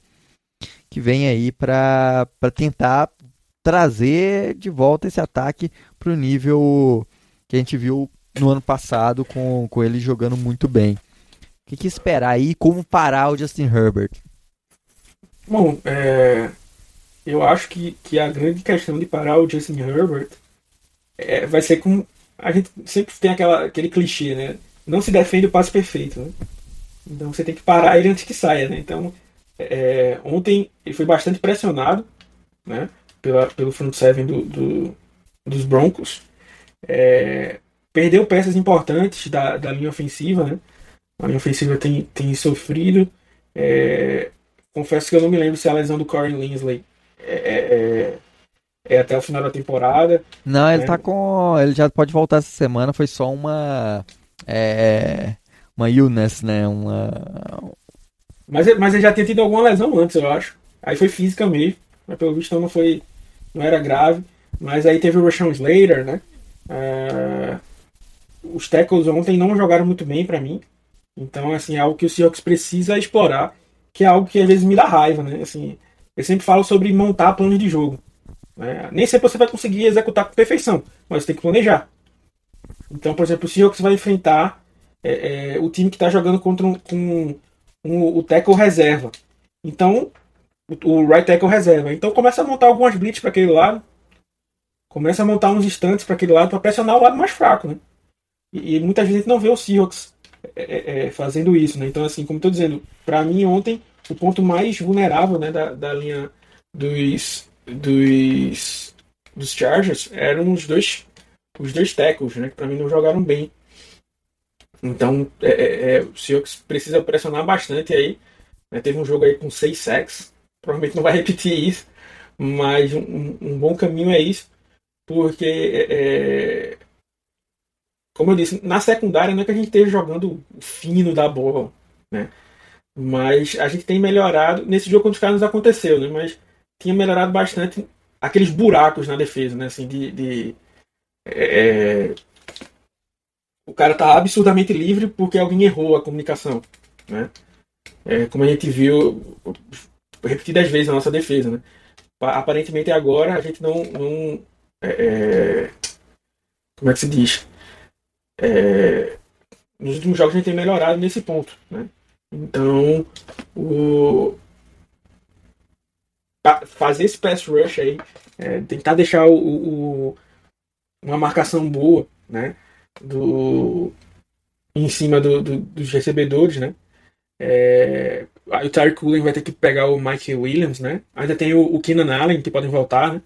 que vem aí para tentar trazer de volta esse ataque para o nível que a gente viu no ano passado com, com ele jogando muito bem. Que, que esperar aí? Como parar o Justin Herbert?
Bom, é, eu acho que, que a grande questão de parar o Justin Herbert é, vai ser com. A gente sempre tem aquela, aquele clichê, né? Não se defende o passe perfeito. Né? Então você tem que parar ele antes que saia, né? Então, é, ontem ele foi bastante pressionado, né? Pela, pelo front seven do, do dos Broncos. É, perdeu peças importantes da, da linha ofensiva, né? A linha ofensiva tem, tem sofrido. É, confesso que eu não me lembro se a lesão do Corey Linsley é, é, é, é até o final da temporada.
Não, ele né? tá com. Ele já pode voltar essa semana, foi só uma. É, uma illness, né? Uma.
Mas, mas ele já tinha tido alguma lesão antes, eu acho. Aí foi física mesmo. Mas pelo visto não foi. Não era grave. Mas aí teve o Rashawn Slater, né? Uh, os tackles ontem não jogaram muito bem para mim. Então, assim, é algo que o Seahawks precisa explorar, que é algo que às vezes me dá raiva, né? Assim, eu sempre falo sobre montar planos de jogo. Né? Nem sempre você vai conseguir executar com perfeição, mas você tem que planejar. Então, por exemplo, o Seahawks vai enfrentar é, é, o time que está jogando contra um, um, um, o tackle reserva. Então, o, o right tackle reserva. Então, começa a montar algumas blitz para aquele lado, começa a montar uns instantes para aquele lado para pressionar o lado mais fraco, né? E, e muitas vezes a gente não vê o Seahawks é, é, é fazendo isso, né? Então, assim, como estou dizendo, para mim ontem o ponto mais vulnerável, né, da, da linha dos dos dos Chargers eram os dois os dois tackles, né? Que para mim não jogaram bem. Então, é, é, é, o Seahawks precisa pressionar bastante aí. Né? Teve um jogo aí com seis sacks. Provavelmente não vai repetir isso, mas um, um bom caminho é isso porque, é, é, como eu disse, na secundária não é que a gente esteja jogando fino da bola, né? Mas a gente tem melhorado. Nesse jogo contra os caras aconteceu, né? Mas tinha melhorado bastante aqueles buracos na defesa, né? Assim, de. de é, é, o cara tá absurdamente livre porque alguém errou a comunicação, né? É, como a gente viu repetidas vezes na nossa defesa, né? Aparentemente agora a gente não, não é, é, como é que se diz? É, nos últimos jogos a gente tem melhorado nesse ponto. Né? Então, o, fazer esse pass rush aí, é, tentar deixar o, o, uma marcação boa né? do, em cima do, do, dos recebedores. Né? É, o Tyreek Cullen vai ter que pegar o Mike Williams. Né? Ainda tem o, o Keenan Allen que podem voltar. Né?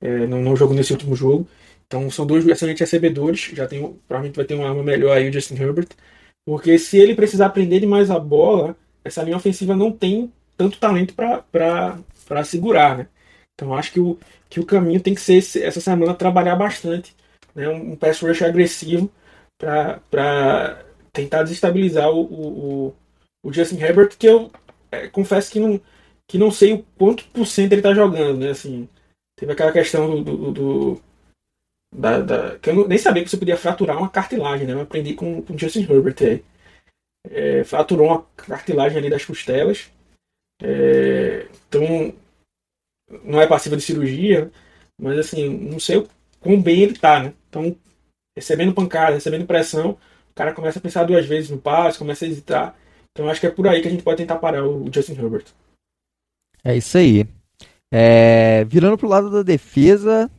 é, nesse último jogo. Então são dois excelentes recebedores. Já tem, provavelmente vai ter uma arma melhor aí o Justin Herbert. Porque se ele precisar aprender demais a bola, essa linha ofensiva não tem tanto talento para segurar. Né? Então acho que o, que o caminho tem que ser esse, essa semana trabalhar bastante. Né? Um, um pass rush agressivo para tentar desestabilizar o, o, o, Justin Herbert, que eu é, confesso que não, que não sei o quanto por cento ele está jogando. Né? Assim, Teve aquela questão do. do, do da, da, que eu nem sabia que você podia fraturar uma cartilagem, né? Eu aprendi com o Justin Herbert aí. É, fraturou uma cartilagem ali das costelas. É, então, não é passiva de cirurgia, mas assim, não sei o quão bem ele tá, né? Então, recebendo pancada, recebendo pressão, o cara começa a pensar duas vezes no passe, começa a hesitar. Então, acho que é por aí que a gente pode tentar parar o Justin Herbert.
É isso aí. É, virando pro lado da defesa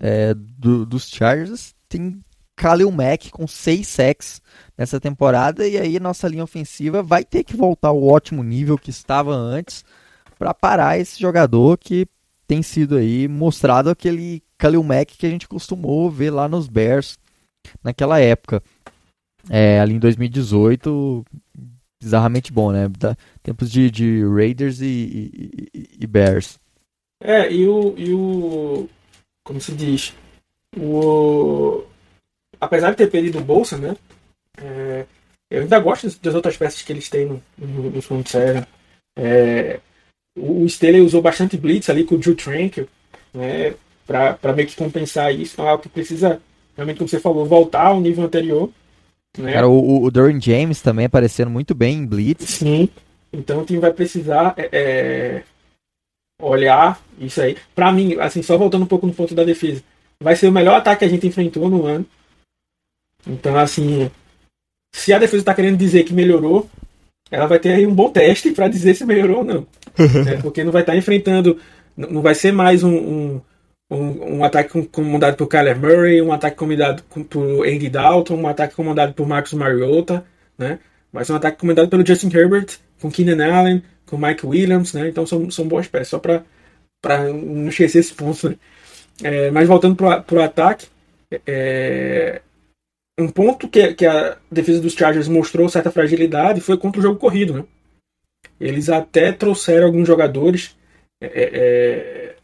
é, do, dos Chargers, tem Khalil Mack com 6 sacks nessa temporada e aí nossa linha ofensiva vai ter que voltar ao ótimo nível que estava antes para parar esse jogador que tem sido aí mostrado aquele Khalil Mack que a gente costumou ver lá nos Bears naquela época. É, ali em 2018, bizarramente bom, né? Da, tempos de, de Raiders e, e, e, Bears.
É, e o, e o. Como se diz? O. Apesar de ter perdido o Bolsa, né? É, eu ainda gosto das outras peças que eles têm no, no, no front seven. É, o Staley usou bastante blitz ali com o Drew Tranquil, né? Para meio que compensar isso. Então é algo que precisa, realmente, como você falou, voltar ao nível anterior.
Né? Cara, o, o Dorian James também aparecendo muito bem em blitz.
Sim. Então o time vai precisar é, é olhar isso aí. Para mim, assim, só voltando um pouco no ponto da defesa, vai ser o melhor ataque que a gente enfrentou no ano. Então, assim, se a defesa está querendo dizer que melhorou, ela vai ter aí um bom teste para dizer se melhorou ou não. é, porque não vai estar tá enfrentando, não vai ser mais um, um, um, um ataque comandado por Kyler Murray, um ataque comandado por Andy Dalton, um ataque comandado por Marcus Mariota, né? Vai ser um ataque comandado pelo Justin Herbert, com Keenan Allen, com Mike Williams, né? Então são, são boas peças, só para não esquecer esse ponto, né? É, mas voltando para o ataque, é, um ponto que, que a defesa dos Chargers mostrou certa fragilidade foi contra o jogo corrido. Né? Eles até trouxeram alguns jogadores é, é, é,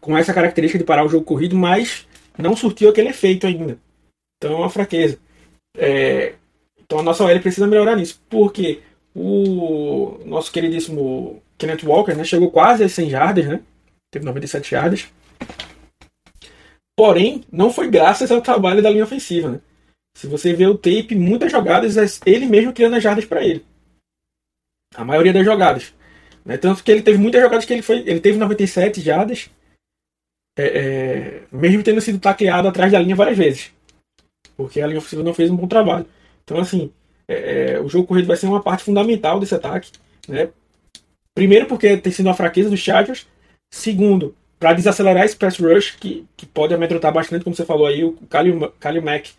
com essa característica de parar o jogo corrido, mas não surtiu aquele efeito ainda. Então é uma fraqueza. É, então a nossa OL precisa melhorar nisso, porque o nosso queridíssimo Kenneth Walker né, chegou quase a 100 jardas, né? teve 97 jardas. Porém, não foi graças ao trabalho da linha ofensiva. Né? Se você vê o tape, muitas jogadas é ele mesmo criando as jardas para ele. A maioria das jogadas. Né? Tanto que ele teve muitas jogadas que ele foi. Ele teve 97 jardas. É, é, mesmo tendo sido tacleado atrás da linha várias vezes. Porque a linha ofensiva não fez um bom trabalho. Então, assim, é, é o jogo corrido vai ser uma parte fundamental desse ataque. Né? Primeiro, porque tem sido uma fraqueza dos Chargers. Segundo, para desacelerar esse pass rush, que, que pode amedrontar bastante, como você falou aí, o Kalil Mack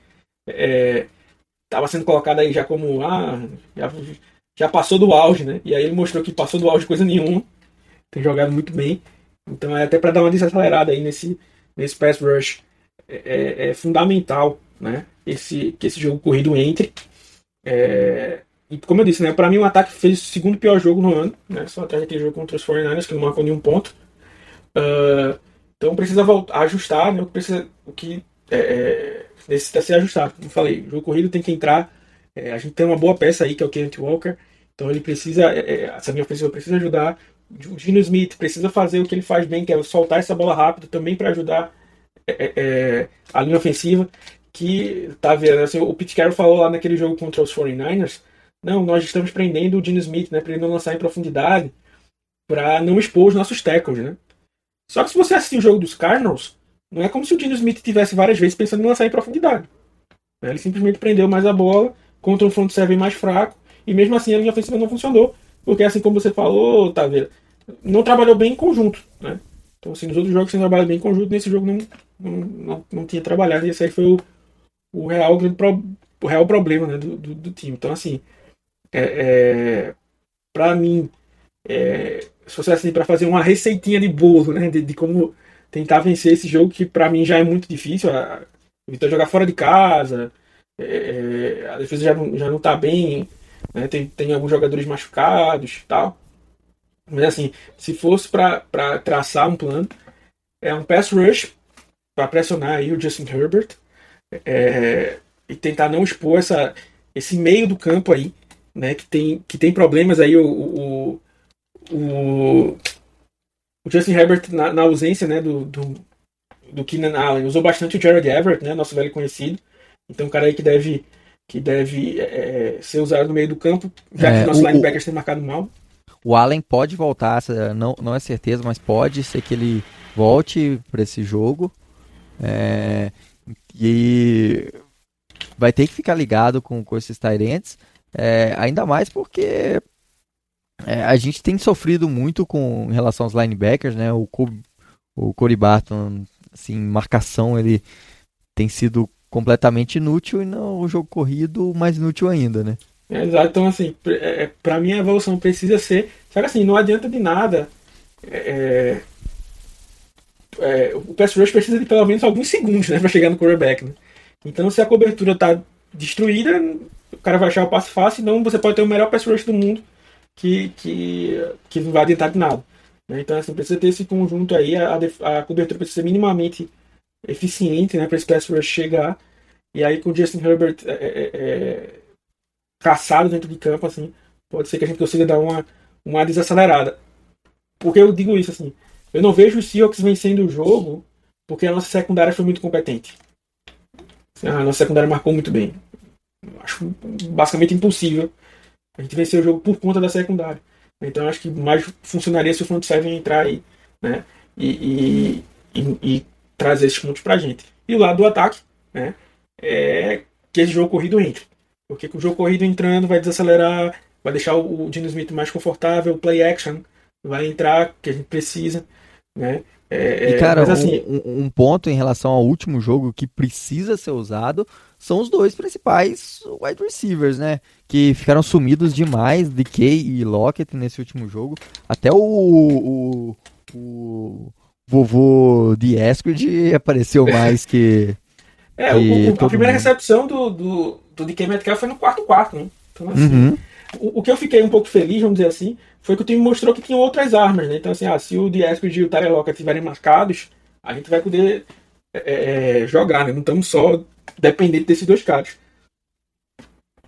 estava é, sendo colocado aí já como ah, já, já, passou do auge, né? E aí ele mostrou que passou do auge coisa nenhuma. Tem jogado muito bem. Então é até para dar uma desacelerada aí nesse, nesse pass rush é, é, é, fundamental, né? Esse, que esse jogo corrido entre. É, e como eu disse, né? Para mim o ataque fez o segundo pior jogo no ano, né? Só atrás daquele jogo contra os 49ers que não marcou nenhum ponto. Uh, então precisa voltar, ajustar, né? O que precisa, o que é, é necessita ser ajustado. Como falei, o jogo corrido tem que entrar. É, a gente tem uma boa peça aí, que é o Kenneth Walker. Então ele precisa, é, é essa minha ofensiva precisa ajudar. O Gino Smith precisa fazer o que ele faz bem, que é soltar essa bola rápida também para ajudar a linha ofensiva. Que tá vendo, assim, o Pete Carroll falou lá naquele jogo contra os 49ers. Não, nós estamos prendendo o Gino Smith, né, para ele não lançar em profundidade, para não expor os nossos tackles, né? Só que se você assistir o jogo dos Cardinals, não é como se o Dino Smith tivesse várias vezes pensando em lançar em profundidade. Ele simplesmente prendeu mais a bola contra um front seven mais fraco e mesmo assim a linha ofensiva não funcionou. Porque assim como você falou, tá vendo? Não trabalhou bem em conjunto, né? Então assim, nos outros jogos você trabalha bem em conjunto, nesse jogo não, não, não, não tinha trabalhado e esse aí foi o, o real o real problema né, do, do, do time. Então assim, é, é, para mim, é, se fosse assim para fazer uma receitinha de bolo, né, de, de como tentar vencer esse jogo que para mim já é muito difícil. A, evitar jogar fora de casa, é, é, a defesa já não, já não tá bem, né? tem, tem alguns jogadores machucados tal. Mas assim, se fosse para traçar um plano, é um pass rush para pressionar aí o Justin Herbert é, e tentar não expor essa, esse meio do campo aí, né? Que tem, que tem problemas aí o, o, o o Justin Herbert, na, na ausência né, do, do, do Keenan Allen, usou bastante o Jared Everett, né, nosso velho conhecido. Então, um cara aí que deve, que deve é, ser usado no meio do campo, já é, que os nossos linebackers têm marcado mal.
O Allen pode voltar, não, não é certeza, mas pode ser que ele volte para esse jogo. É, e vai ter que ficar ligado com, com esses Tyrants. É, ainda mais porque é, a gente tem sofrido muito com em relação aos linebackers, né? O, o Corey Barton, assim, marcação, ele tem sido completamente inútil e não o jogo corrido mais inútil ainda, né?
É, exato, então assim, é, é para mim a evolução precisa ser Só que assim, não adianta de nada. É, é, o pass rush precisa de pelo menos alguns segundos né, para chegar no quarterback. Né? Então, se a cobertura está destruída, o cara vai achar o passe fácil, então você pode ter o melhor pass rush do mundo que, que, que não vai adiantar de nada. Né? Então, assim, precisa ter esse conjunto aí, a, a cobertura precisa ser minimamente eficiente né, para esse pass rush chegar. E aí, com o Justin Herbert é, é, é, caçado dentro de campo, assim, pode ser que a gente consiga dar uma, uma desacelerada. Porque eu digo isso, assim, eu não vejo os Seahawks vencendo o jogo porque a nossa secundária foi muito competente. A nossa secundária marcou muito bem. Acho basicamente impossível a gente vencer o jogo por conta da secundária. Então acho que mais funcionaria se o front seven entrar aí, né? E, e, e, e trazer esses pontos pra gente. E o lado do ataque, né? É que esse jogo corrido entre. Porque com o jogo corrido entrando vai desacelerar, vai deixar o, o Dino Smith mais confortável, o play action vai entrar, que a gente precisa, né?
É, e é, cara, assim, um, um, ponto em relação ao último jogo que precisa ser usado são os dois principais wide receivers, né? Que ficaram sumidos demais, DK e Lockett nesse último jogo. Até o, o, o vovô de Eskridge apareceu mais que.
É, que o, a primeira mundo. recepção do, do, do DK Metcalf foi no quarto quarto, né? Então, assim, uhum. O, o, que eu fiquei um pouco feliz, vamos dizer assim, foi que o time mostrou que tinha outras armas, né? Então, assim, ah, se o Diesprid e o Lockett estiverem marcados, a gente vai poder é, é, jogar, né? Não estamos só dependentes desses dois caras.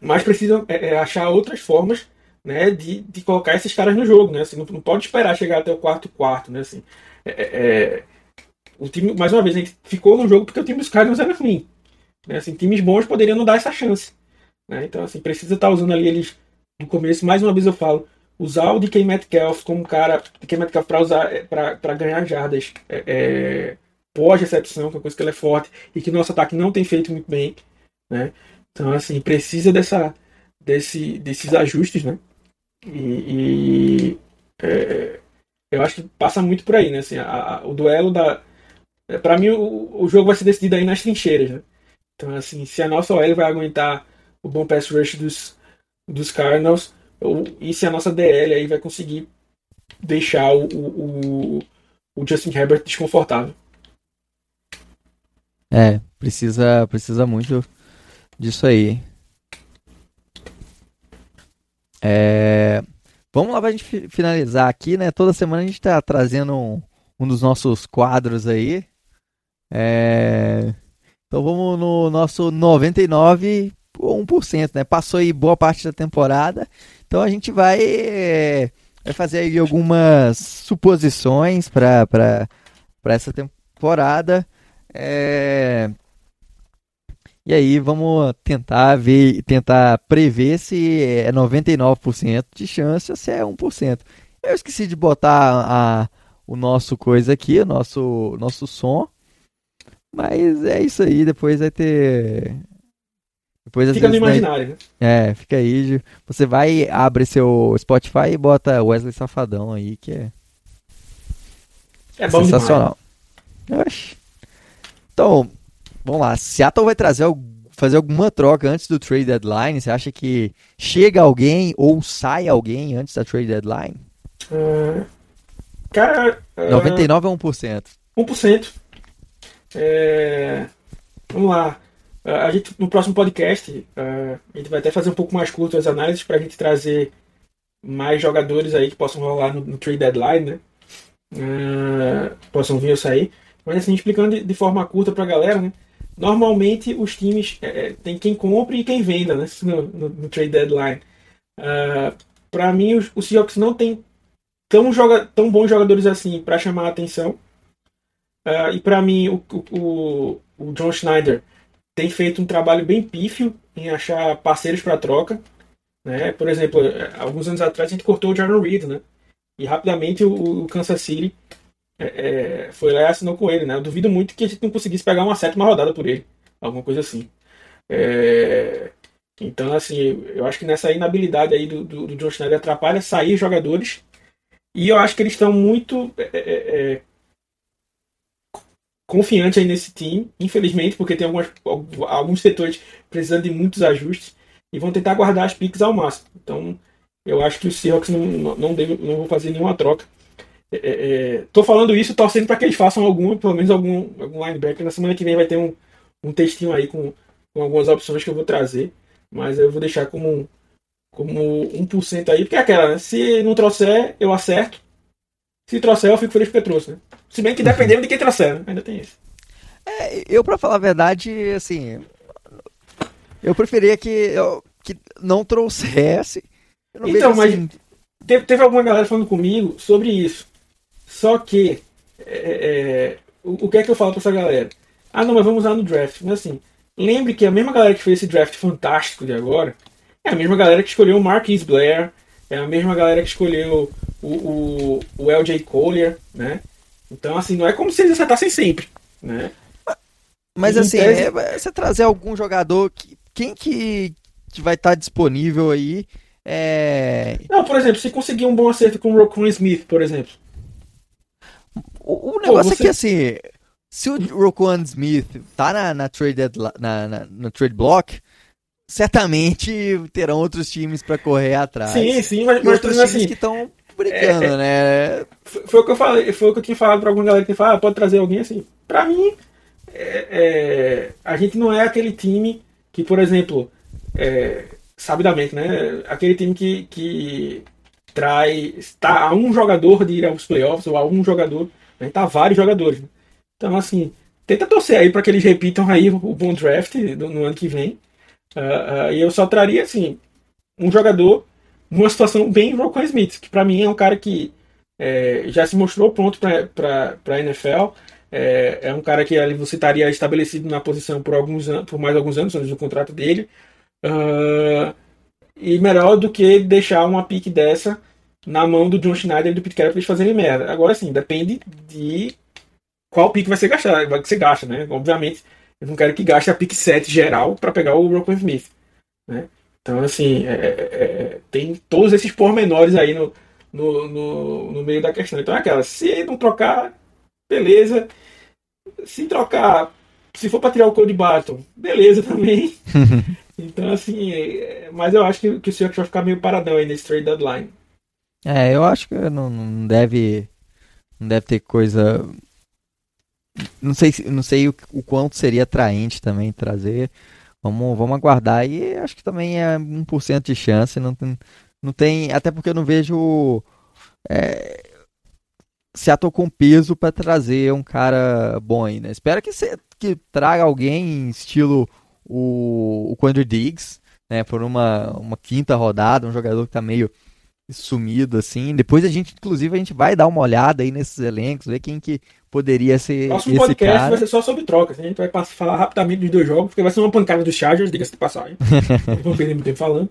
Mas precisa é, é, achar outras formas né, de, de colocar esses caras no jogo, né? Assim, não, não pode esperar chegar até o quarto quarto, né? Assim, é, é, o time, mais uma vez, a gente ficou no jogo porque o time dos Cardinals era ruim. Né? Assim, times bons poderiam não dar essa chance. Né? Então, assim, precisa estar tá usando ali eles no começo. Mais uma vez eu falo, usar o DK Metcalf como cara, DK Metcalf para usar é, para ganhar jardas é, é, pós-recepção, que é uma coisa que ele é forte e que nosso ataque não tem feito muito bem, né? Então assim precisa dessa desse, desses ajustes, né? E, e é, eu acho que passa muito por aí, né? Assim, a, a, o duelo da é, para mim o, o jogo vai ser decidido aí nas trincheiras, né? Então assim, se a nossa OL vai aguentar o bom pass rush dos dos Cardinals e se a nossa DL aí vai conseguir deixar o, o, o Justin Herbert desconfortável.
É, precisa, precisa muito disso aí. É, vamos lá pra gente finalizar aqui, né? Toda semana a gente tá trazendo um, um dos nossos quadros aí. É, então vamos no nosso 99 ou 1%, né? Passou aí boa parte da temporada. Então a gente vai, é, vai fazer aí algumas suposições para essa temporada. É... E aí vamos tentar ver, tentar prever se é 99% de chance ou se é 1%. Eu esqueci de botar a, o nosso coisa aqui, o nosso, nosso som. Mas é isso aí, depois vai ter
depois, fica vezes, no imaginário, né?
É, fica aí. Você vai, abre seu Spotify e bota Wesley Safadão aí, que é.
É bom sensacional.
Demais. Então, vamos lá. Seattle vai trazer fazer alguma troca antes do trade deadline? Você acha que chega alguém ou sai alguém antes da trade deadline?
Uh, cara.
Uh, 99 é 1%.
1%. É, vamos lá. Ah, a gente, no próximo podcast, uh, a gente vai até fazer um pouco mais curto as análises para a gente trazer mais jogadores aí que possam rolar no, no trade deadline, né? Uh, possam vir ou sair. Mas assim, explicando de, de forma curta para a galera, né? Normalmente os times é, é, tem quem compre e quem venda né? no, no, no trade deadline. Uh, para mim, os, os Seahawks não tem tão, joga, tão bons jogadores assim para chamar a atenção. Uh, e para mim, o, o, o John Schneider tem feito um trabalho bem pífio em achar parceiros para troca. Né? Por exemplo, é, alguns anos atrás a gente cortou o Jordan Reed, né? E rapidamente o, o Kansas City é, é, foi lá e assinou com ele, né? Eu duvido muito que a gente não conseguisse pegar uma sétima rodada por ele. Alguma coisa assim. É, então, assim, eu acho que nessa inabilidade aí do, do, do John Schneider atrapalha sair jogadores. E eu acho que eles estão muito é, é confiante aí nesse time, infelizmente, porque tem algumas, alguns setores precisando de muitos ajustes e vão tentar guardar as piques ao máximo. Então, Eu acho que o Seahawks não, não, deve, não vou fazer nenhuma troca. É, é, é tô falando isso torcendo para que eles façam algum, pelo menos algum, algum linebacker. Na semana que vem vai ter um, um textinho aí com, com algumas opções que eu vou trazer. Mas eu vou deixar como, como 1% aí, porque é aquela, né? Se não trouxer, eu acerto. Se trouxer, eu fico feliz porque trouxe, né? Se bem que dependendo de quem trouxer, né? Ainda tem isso.
É, eu, pra falar a verdade, assim. Eu preferia que, eu, que não trouxesse.
Não então, mas assim... teve, teve alguma galera falando comigo sobre isso. Só que. É, é, o, o que é que eu falo pra essa galera? Ah, não, mas vamos usar no draft. Mas assim, lembre que a mesma galera que fez esse draft fantástico de agora é a mesma galera que escolheu o Marquis Blair, é a mesma galera que escolheu o, o, o LJ Collier, né? Então, assim, não é como se eles acertassem sempre, né?
Mas, assim, tese... é, você trazer algum jogador, que, quem que, que vai estar disponível aí? É...
Não, por exemplo, se conseguir um bom acerto com o Rockwell Smith, por exemplo.
O, o negócio Pô, você... é que, assim, se o Roquan Smith tá na, na trade, na, na, no trade block, certamente terão outros times para correr atrás.
Sim, sim, mas,
mas outros times assim, que estão brigando, é, né?
Foi o que eu falei, foi o que eu tinha falado para alguma galera que fala, ah, pode trazer alguém assim. Para mim, é, é, a gente não é aquele time que, por exemplo, é, sabidamente, né? Aquele time que, que traz está a um jogador de ir aos playoffs ou a um jogador, né? tá vários jogadores. Né? Então, assim, tenta torcer aí para que eles repitam aí o bom draft no, no ano que vem. Uh, uh, e eu só traria, assim, um jogador numa situação bem Rocco Smith, que para mim é um cara que é, já se mostrou pronto para a NFL. É, é, um cara que ali você estaria estabelecido na posição por, alguns por mais alguns anos, antes do contrato dele. Uh, e melhor do que deixar uma pique dessa na mão do John Schneider e do Pete Carroll para eles fazerem merda. Agora sim, depende de qual pique vai ser gastado, vai ser gasta, né? Obviamente, eu não quero que gaste a pick 7 geral para pegar o Rockwell Smith, né? Então, assim, é, é, é, tem todos esses pormenores aí no, no, no, no, meio da questão. Então é aquela, se não trocar, beleza. Se trocar, se for para tirar o Cody Barton, beleza também. então, assim, é, mas eu acho que, que o Seahawks vai ficar meio paradão aí nesse trade deadline.
É, eu acho que não, não deve não deve ter coisa não sei, não sei o, o quanto seria atraente também trazer. Vamos, vamos aguardar. E acho que também é 1% de chance. Não tem, não tem. Até porque eu não vejo. É, Seattle com peso para trazer um cara bom aí, né? Espero que, se, que traga alguém estilo o, o Quandre Diggs, né? Por uma, uma quinta rodada, um jogador que tá meio sumido assim. Depois a gente, inclusive, a gente vai dar uma olhada aí nesses elencos, ver quem que poderia ser Próximo esse podcast cara.
vai ser só sobre trocas. A gente vai falar rapidamente dos dois jogos, porque vai ser uma pancada dos Chargers, diga-se de passagem. Não vou perder muito tempo falando.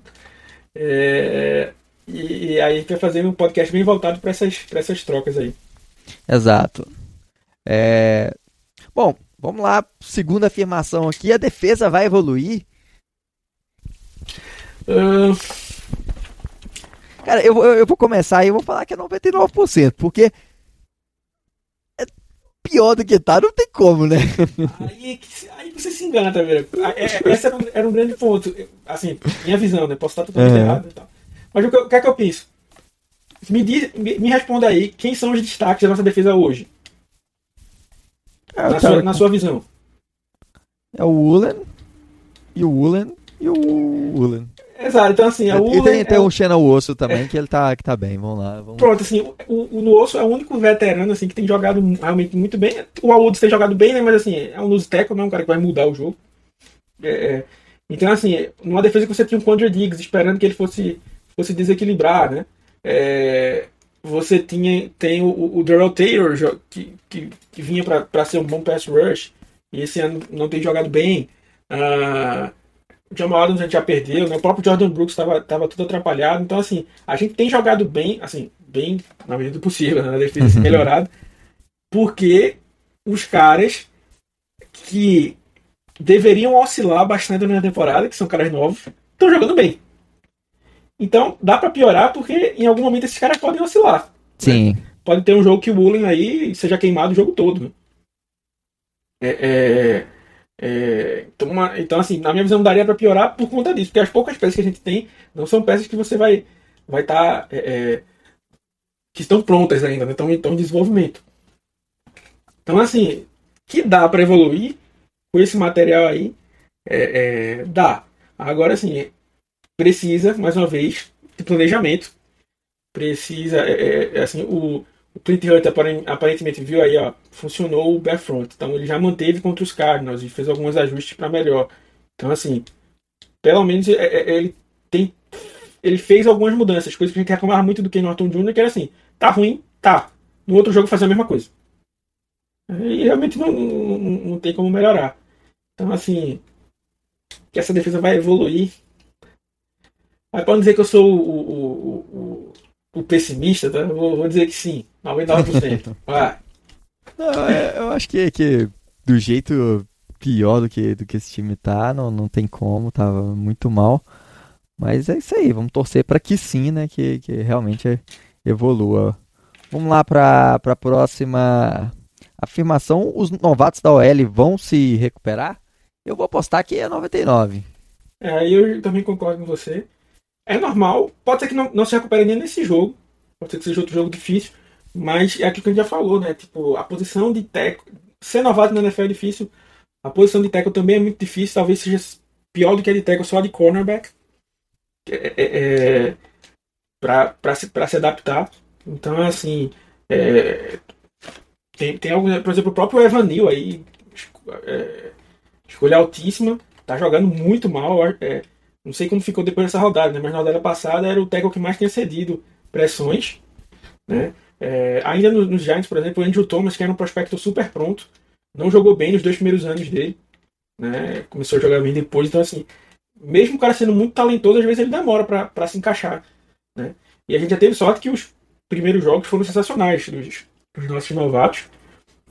É... E, e, aí a gente vai fazer um podcast bem voltado para essas, essas trocas aí.
Exato. É... Bom, vamos lá. Segunda afirmação aqui. A defesa vai evoluir? Uh... Cara, eu, eu, eu vou começar e vou falar que é 99%, porque pior do que tá, não tem como, né?
Aí, aí você se engana, tá vendo? É, é, esse era um, era um grande ponto. Assim, minha visão, né? Posso estar totalmente uhum. errado e tal. Mas o que, o que é que eu penso? Me, diz, me, me, responda aí, quem são os destaques da nossa defesa hoje? É, na, sua, na sua visão.
É o Woolen, e o Woolen, e o Woolen.
Exato, então assim,
a E tem, tem é o Xena Osso também, é. que ele tá, que tá bem, vamos lá. Vamos...
Pronto, assim, o, o Osso é o único veterano assim, que tem jogado realmente muito bem. O Aoudis tem jogado bem, né? Mas assim, é um tackle, não é um cara que vai mudar o jogo. É, é, então, assim, numa defesa que você tinha um Condre Diggs esperando que ele fosse, fosse desequilibrar, né? É, você tinha tem o, o Daryl Taylor que, que, que vinha para ser um bom pass rush e esse ano não tem jogado bem. Uh, o Jamal Adams a gente já perdeu, né? O próprio Jordan Brooks estava tava tudo atrapalhado. Então, assim, a gente tem jogado bem, assim, bem na medida do possível, né? Na defesa assim, melhorado. Porque os caras que deveriam oscilar bastante na temporada, que são caras novos, estão jogando bem. Então, dá para piorar porque em algum momento esses caras podem oscilar. Né?
Sim. Né?
Pode ter um jogo que o Woolen aí seja queimado o jogo todo. Né? É, é, é, então, uma, então, assim, na minha visão, daria para piorar por conta disso, porque as poucas peças que a gente tem não são peças que você vai vai estar tá, é, é, que estão prontas ainda, né? estão em desenvolvimento. Então, assim, que dá para evoluir com esse material aí, é, é, dá. Agora, assim, precisa, mais uma vez, de planejamento. Precisa, é assim, o, o Clint Hunter aparentemente viu aí, ó, funcionou o Front. Então ele já manteve contra os Cardinals e fez alguns ajustes para melhor. Então, assim, pelo menos ele tem ele fez algumas mudanças, coisas que a gente reclamava muito do Ken Norton Jr., que era assim, tá ruim, tá. No outro jogo fazer a mesma coisa. E realmente não, não, não tem como melhorar. Então, assim, que essa defesa vai evoluir. Mas pode dizer que eu sou o, o, o, o pessimista, tá? Vou, vou, dizer que sim, 99%. vai.
Não, é, eu acho que, que do jeito pior do que, do que esse time tá, não, não tem como, tava muito mal. Mas é isso aí, vamos torcer para que sim, né? Que, que realmente evolua. Vamos lá para a próxima afirmação. Os novatos da OL vão se recuperar? Eu vou apostar que é 99.
É, eu também concordo com você. É normal, pode ser que não, não se recupere nem nesse jogo, pode ser que seja outro jogo difícil, mas é aquilo que a gente já falou, né? Tipo, a posição de teco, ser novato na NFL é difícil, a posição de teco também é muito difícil, talvez seja pior do que a de teco só de cornerback é, é, é para se, se adaptar. Então, assim, é, tem, tem algo, por exemplo, o próprio Evanil aí, é, escolha altíssima, tá jogando muito mal. É, não sei como ficou depois dessa rodada, né? mas na rodada passada era o tackle que mais tinha cedido pressões. Né? É, ainda nos no Giants, por exemplo, o Andrew Thomas, que era um prospecto super pronto, não jogou bem nos dois primeiros anos dele. Né? Começou a jogar bem depois, então assim, mesmo o cara sendo muito talentoso, às vezes ele demora para se encaixar. Né? E a gente já teve sorte que os primeiros jogos foram sensacionais dos, dos nossos novatos.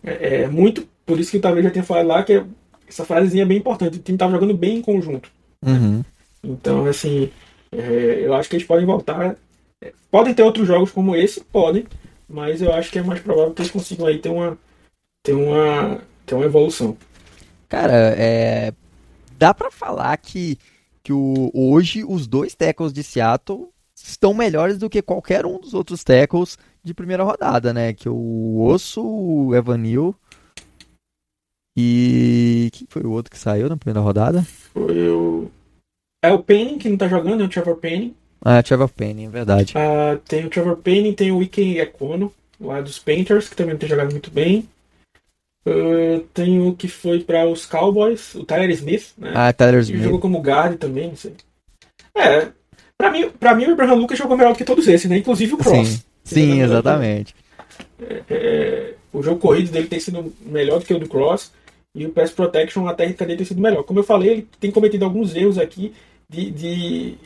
É, é, muito por isso que talvez já tenha falado lá que essa frasezinha é bem importante. O time estava jogando bem em conjunto.
Uhum.
Então, assim, é, eu acho que eles podem voltar. É, podem ter outros jogos como esse? Podem. Mas eu acho que é mais provável que eles consigam aí ter uma, ter uma, ter uma evolução.
Cara, é, dá para falar que que o, hoje os dois tackles de Seattle estão melhores do que qualquer um dos outros tackles de primeira rodada, né? Que o Osso, o Evanil e quem foi o outro que saiu na primeira rodada?
Foi o é o Penny que não tá jogando, é o Trevor Penny.
Ah, é Trevor Penny, é verdade.
Ah, tem o Trevor Penny, tem o Ike Econo, lá dos Painters, que também não tem jogado muito bem. Uh, tem o que foi para os Cowboys, o Tyler Smith, né?
Ah, Tyler Smith.
jogou como guard também, não sei. É, pra mim, pra mim o Abraham Lucas jogou melhor do que todos esses, né? Inclusive o Cross.
Sim, sim exatamente.
É, é, o jogo corrido dele tem sido melhor do que o do Cross. E o Pass Protection, a técnica dele tem sido melhor. Como eu falei, ele tem cometido alguns erros aqui de, de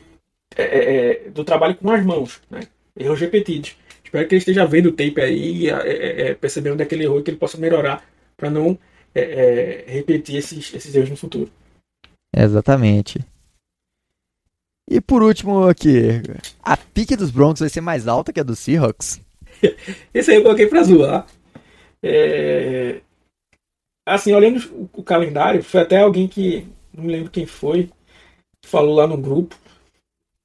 é, é, é do trabalho com as mãos, né? Erros repetidos. Espero que ele esteja vendo o tape aí e é, percebendo é que ele errou e que ele possa melhorar para não é, é, repetir esses, esses erros no futuro.
Exatamente. E por último aqui, a pique dos Broncos vai ser mais alta que a dos Seahawks?
Esse aí eu coloquei pra zoar. É... Assim, olhando o calendário, foi até alguém que, não me lembro quem foi, falou lá no grupo.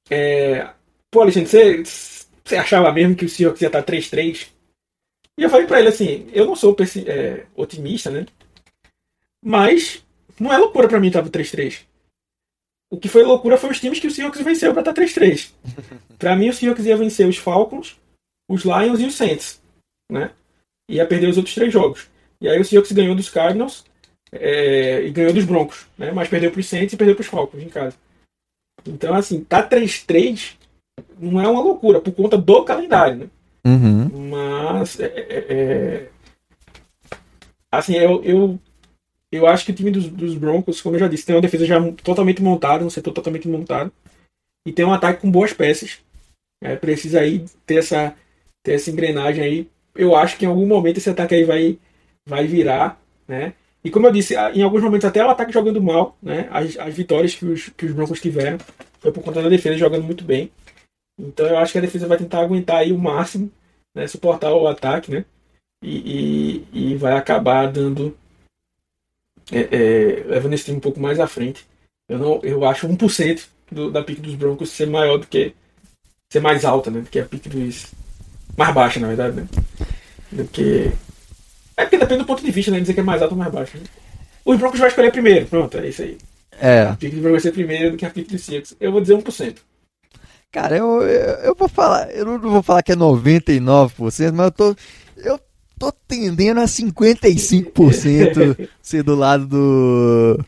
É... Pô, Alexandre, você, você achava mesmo que o Seahawks ia estar 3-3? E eu falei pra ele assim, eu não sou é, otimista, né? Mas não é loucura pra mim estar 3-3. O que foi loucura foi os times que o Seahawks venceu pra estar 3-3. pra mim o Seahawks ia vencer os Falcons, os Lions e os Saints, né? Ia perder os outros três jogos. E aí o Seahawks ganhou dos Cardinals é, e ganhou dos Broncos, né? Mas perdeu pros Saints e perdeu pros Falcons em casa. Então, assim, tá 3-3 não é uma loucura, por conta do calendário, né?
Uhum.
Mas. É, é, é, assim, eu, eu, eu acho que o time dos, dos, Broncos, como eu já disse, tem uma defesa já totalmente montada, um setor totalmente montado. E tem um ataque com boas peças. É, precisa aí ter essa, ter essa engrenagem aí. Eu acho que em algum momento esse ataque aí vai, vai virar, né? E como eu disse, em alguns momentos até o ataque jogando mal, né? As, as vitórias que os, que os Broncos tiveram foi por conta da defesa jogando muito bem. Então eu acho que a defesa vai tentar aguentar aí o máximo, né, suportar o ataque, né? E, e, e vai acabar dando. É, é, levando esse time um pouco mais à frente. Eu, não, eu acho 1% do, da pique dos Broncos ser maior do que ser mais alta, né? Do que a pick dos. Mais baixa, na verdade, né? Do que. É porque depende do ponto de vista, né? Dizer que é mais alta ou mais baixa. Né? Os Broncos vai escolher primeiro, pronto, é isso aí.
É.
A pick vai ser primeiro do que a pick dos Seahawks. Eu vou dizer 1%.
Cara, eu, eu, eu vou falar, eu não vou falar que é 99%, mas eu tô, eu tô tendendo a 55% ser do lado do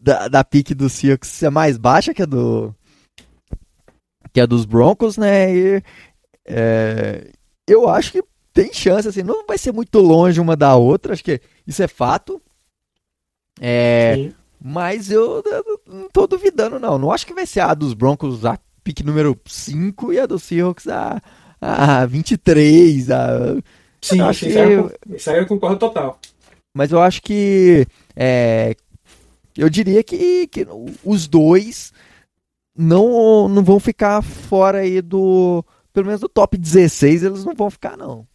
da, da pique do Seahawks ser mais baixa que a do que a dos Broncos, né? E, é, eu acho que tem chance, assim, não vai ser muito longe uma da outra, acho que isso é fato. É,
Sim.
mas eu, eu não tô duvidando, não. Não acho que vai ser a dos Broncos a pique número 5 e a do Seahawks a, a 23. A...
Sim,
Eu acho
isso,
que-
aí eu, isso aí eu concordo total.
Mas eu acho que. é, eu diria que, que os dois não, não vão ficar fora aí do. Pelo menos do top 16 eles não vão ficar, não.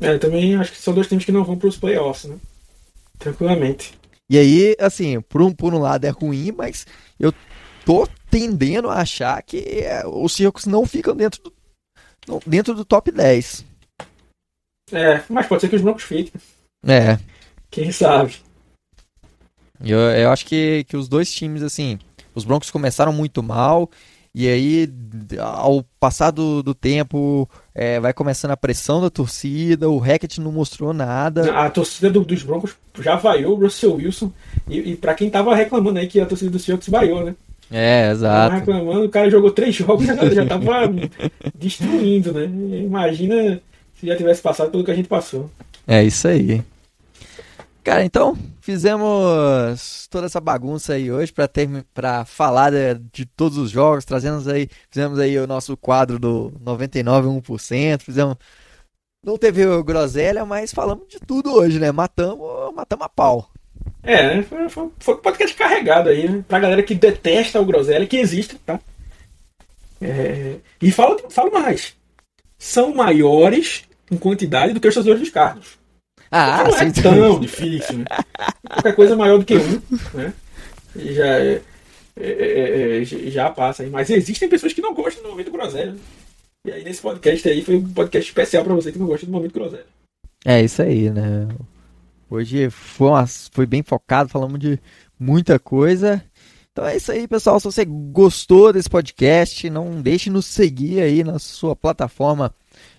É, eu também acho que são dois times que não vão para os playoffs, né? Tranquilamente.
E aí, assim, por um, por um lado é ruim, mas eu tô tendendo a achar que é, os Seahawks não ficam dentro do, dentro do top 10.
É, mas pode ser que os Broncos fiquem.
É.
Quem sabe?
Eu, eu acho que, que os dois times, assim, os Broncos começaram muito mal, e aí, ao passar do, do tempo, é, vai começando a pressão da torcida, o Hackett não mostrou nada.
A torcida do- dos Broncos já vaiou o Russell Wilson. E, e para quem tava reclamando aí que a torcida do Seahawks vaiou, né?
É,
Tava
exato.
reclamando, o cara jogou três jogos e já, já tava destruindo, né? Imagina se já tivesse passado pelo que a gente passou.
É isso aí. Cara, então, fizemos toda essa bagunça aí hoje para ter para falar de, de todos os jogos, trazemos aí, fizemos aí o nosso quadro do 99,1%, fizemos não teve o groselha, mas falamos de tudo hoje, né? Matamos, matamos a pau.
É, né? foi, foi, um podcast carregado aí, né? Pra galera que detesta o Groselha, que existe, tá? É, e falo, falo mais. São maiores em quantidade do que os torcedores dos Carlos.
Ah,
não é tão difícil, né? Qualquer coisa maior do que um, né? E Já, é- é- é- é- já passa aí. Mas existem pessoas que não gostam do momento groselha. né? E aí nesse podcast aí foi um podcast especial pra você que não gosta do momento groselha.
É isso aí, né? Hoje foi, uma- foi bem focado, falamos de muita coisa. Então é isso aí, pessoal. Se você gostou desse podcast, não deixe de nos seguir aí na sua plataforma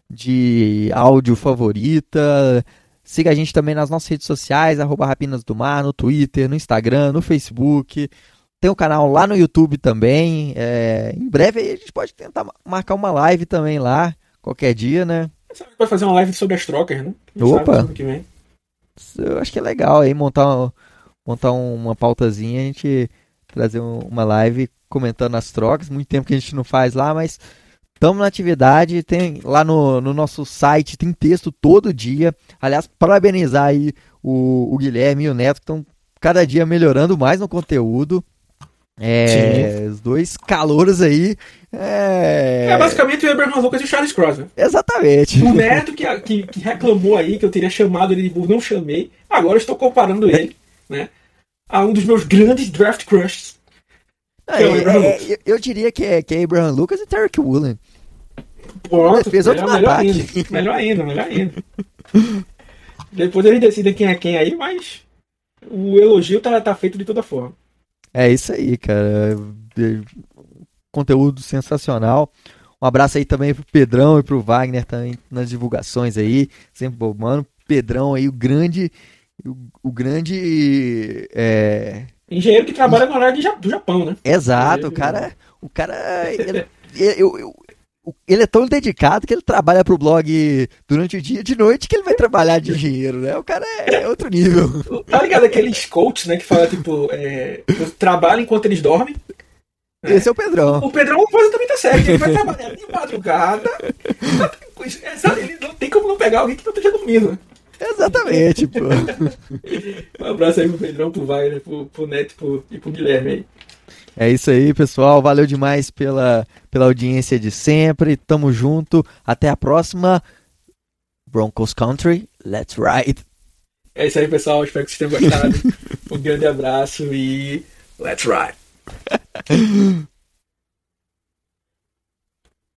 de áudio favorita. Siga a gente também nas nossas redes sociais, arroba Rapinas do Mar, no Twitter, no Instagram, no Facebook. Tem um canal lá no YouTube também. É, em breve aí a gente pode tentar ma- marcar uma live também lá, qualquer dia, né?
Vai fazer uma live sobre as trocas, né? Quem
Opa!
que vem.
Eu acho que é legal aí montar, montar uma pautazinha, a gente trazer um- uma live comentando as trocas. Muito tempo que a gente não faz lá, mas estamos na atividade. Tem lá no, no nosso site, tem texto todo dia. Aliás, parabenizar aí o, o Guilherme e o Neto, que estão cada dia melhorando mais no conteúdo. É, os dois calouros aí. É,
É, basicamente o Abraham Lucas e o Charles Cross, né?
Exatamente.
O Neto que, que, que reclamou aí que eu teria chamado ele de burro, não chamei. Agora eu estou comparando ele, né? A um dos meus grandes draft crushes.
É,
é
é, eu, eu diria que é, que é Abraham Lucas e Tarek Woolen.
Pronto, melhor,
outro
melhor
ataque.
ainda. Melhor ainda, melhor ainda. Depois eles decidem quem é quem aí, mas o elogio tá, tá feito de toda forma.
É isso aí, cara. É, Conteúdo sensacional. Um abraço aí também pro Pedrão e pro Wagner também nas divulgações aí. Sempre bom, mano. Pedrão aí, o grande. O, o grande. É...
Engenheiro que trabalha na Ja- do Japão, né?
Exato, o cara. O cara. Ele, eu- eu- ele é tão dedicado que ele trabalha pro blog durante o dia e de noite que ele vai trabalhar de engenheiro, né? O cara é, é outro nível.
Tá ligado aqueles coaches, né, que fala tipo, é, eu trabalho enquanto eles dormem?
Esse é o Pedrão.
O Pedrão faz também tá certo, ele vai trabalhar de madrugada. É, sabe, Ele não tem como não pegar alguém que não esteja dormindo.
Exatamente, pô.
Um abraço aí pro Pedrão, pro Wagner, pro, pro Neto pro, e pro Guilherme aí.
É isso aí, pessoal. Valeu demais pela, pela audiência de sempre. Tamo junto. Até a próxima. Broncos Country, let's ride.
É isso aí, pessoal. Espero que vocês tenham gostado. Um grande abraço e let's ride.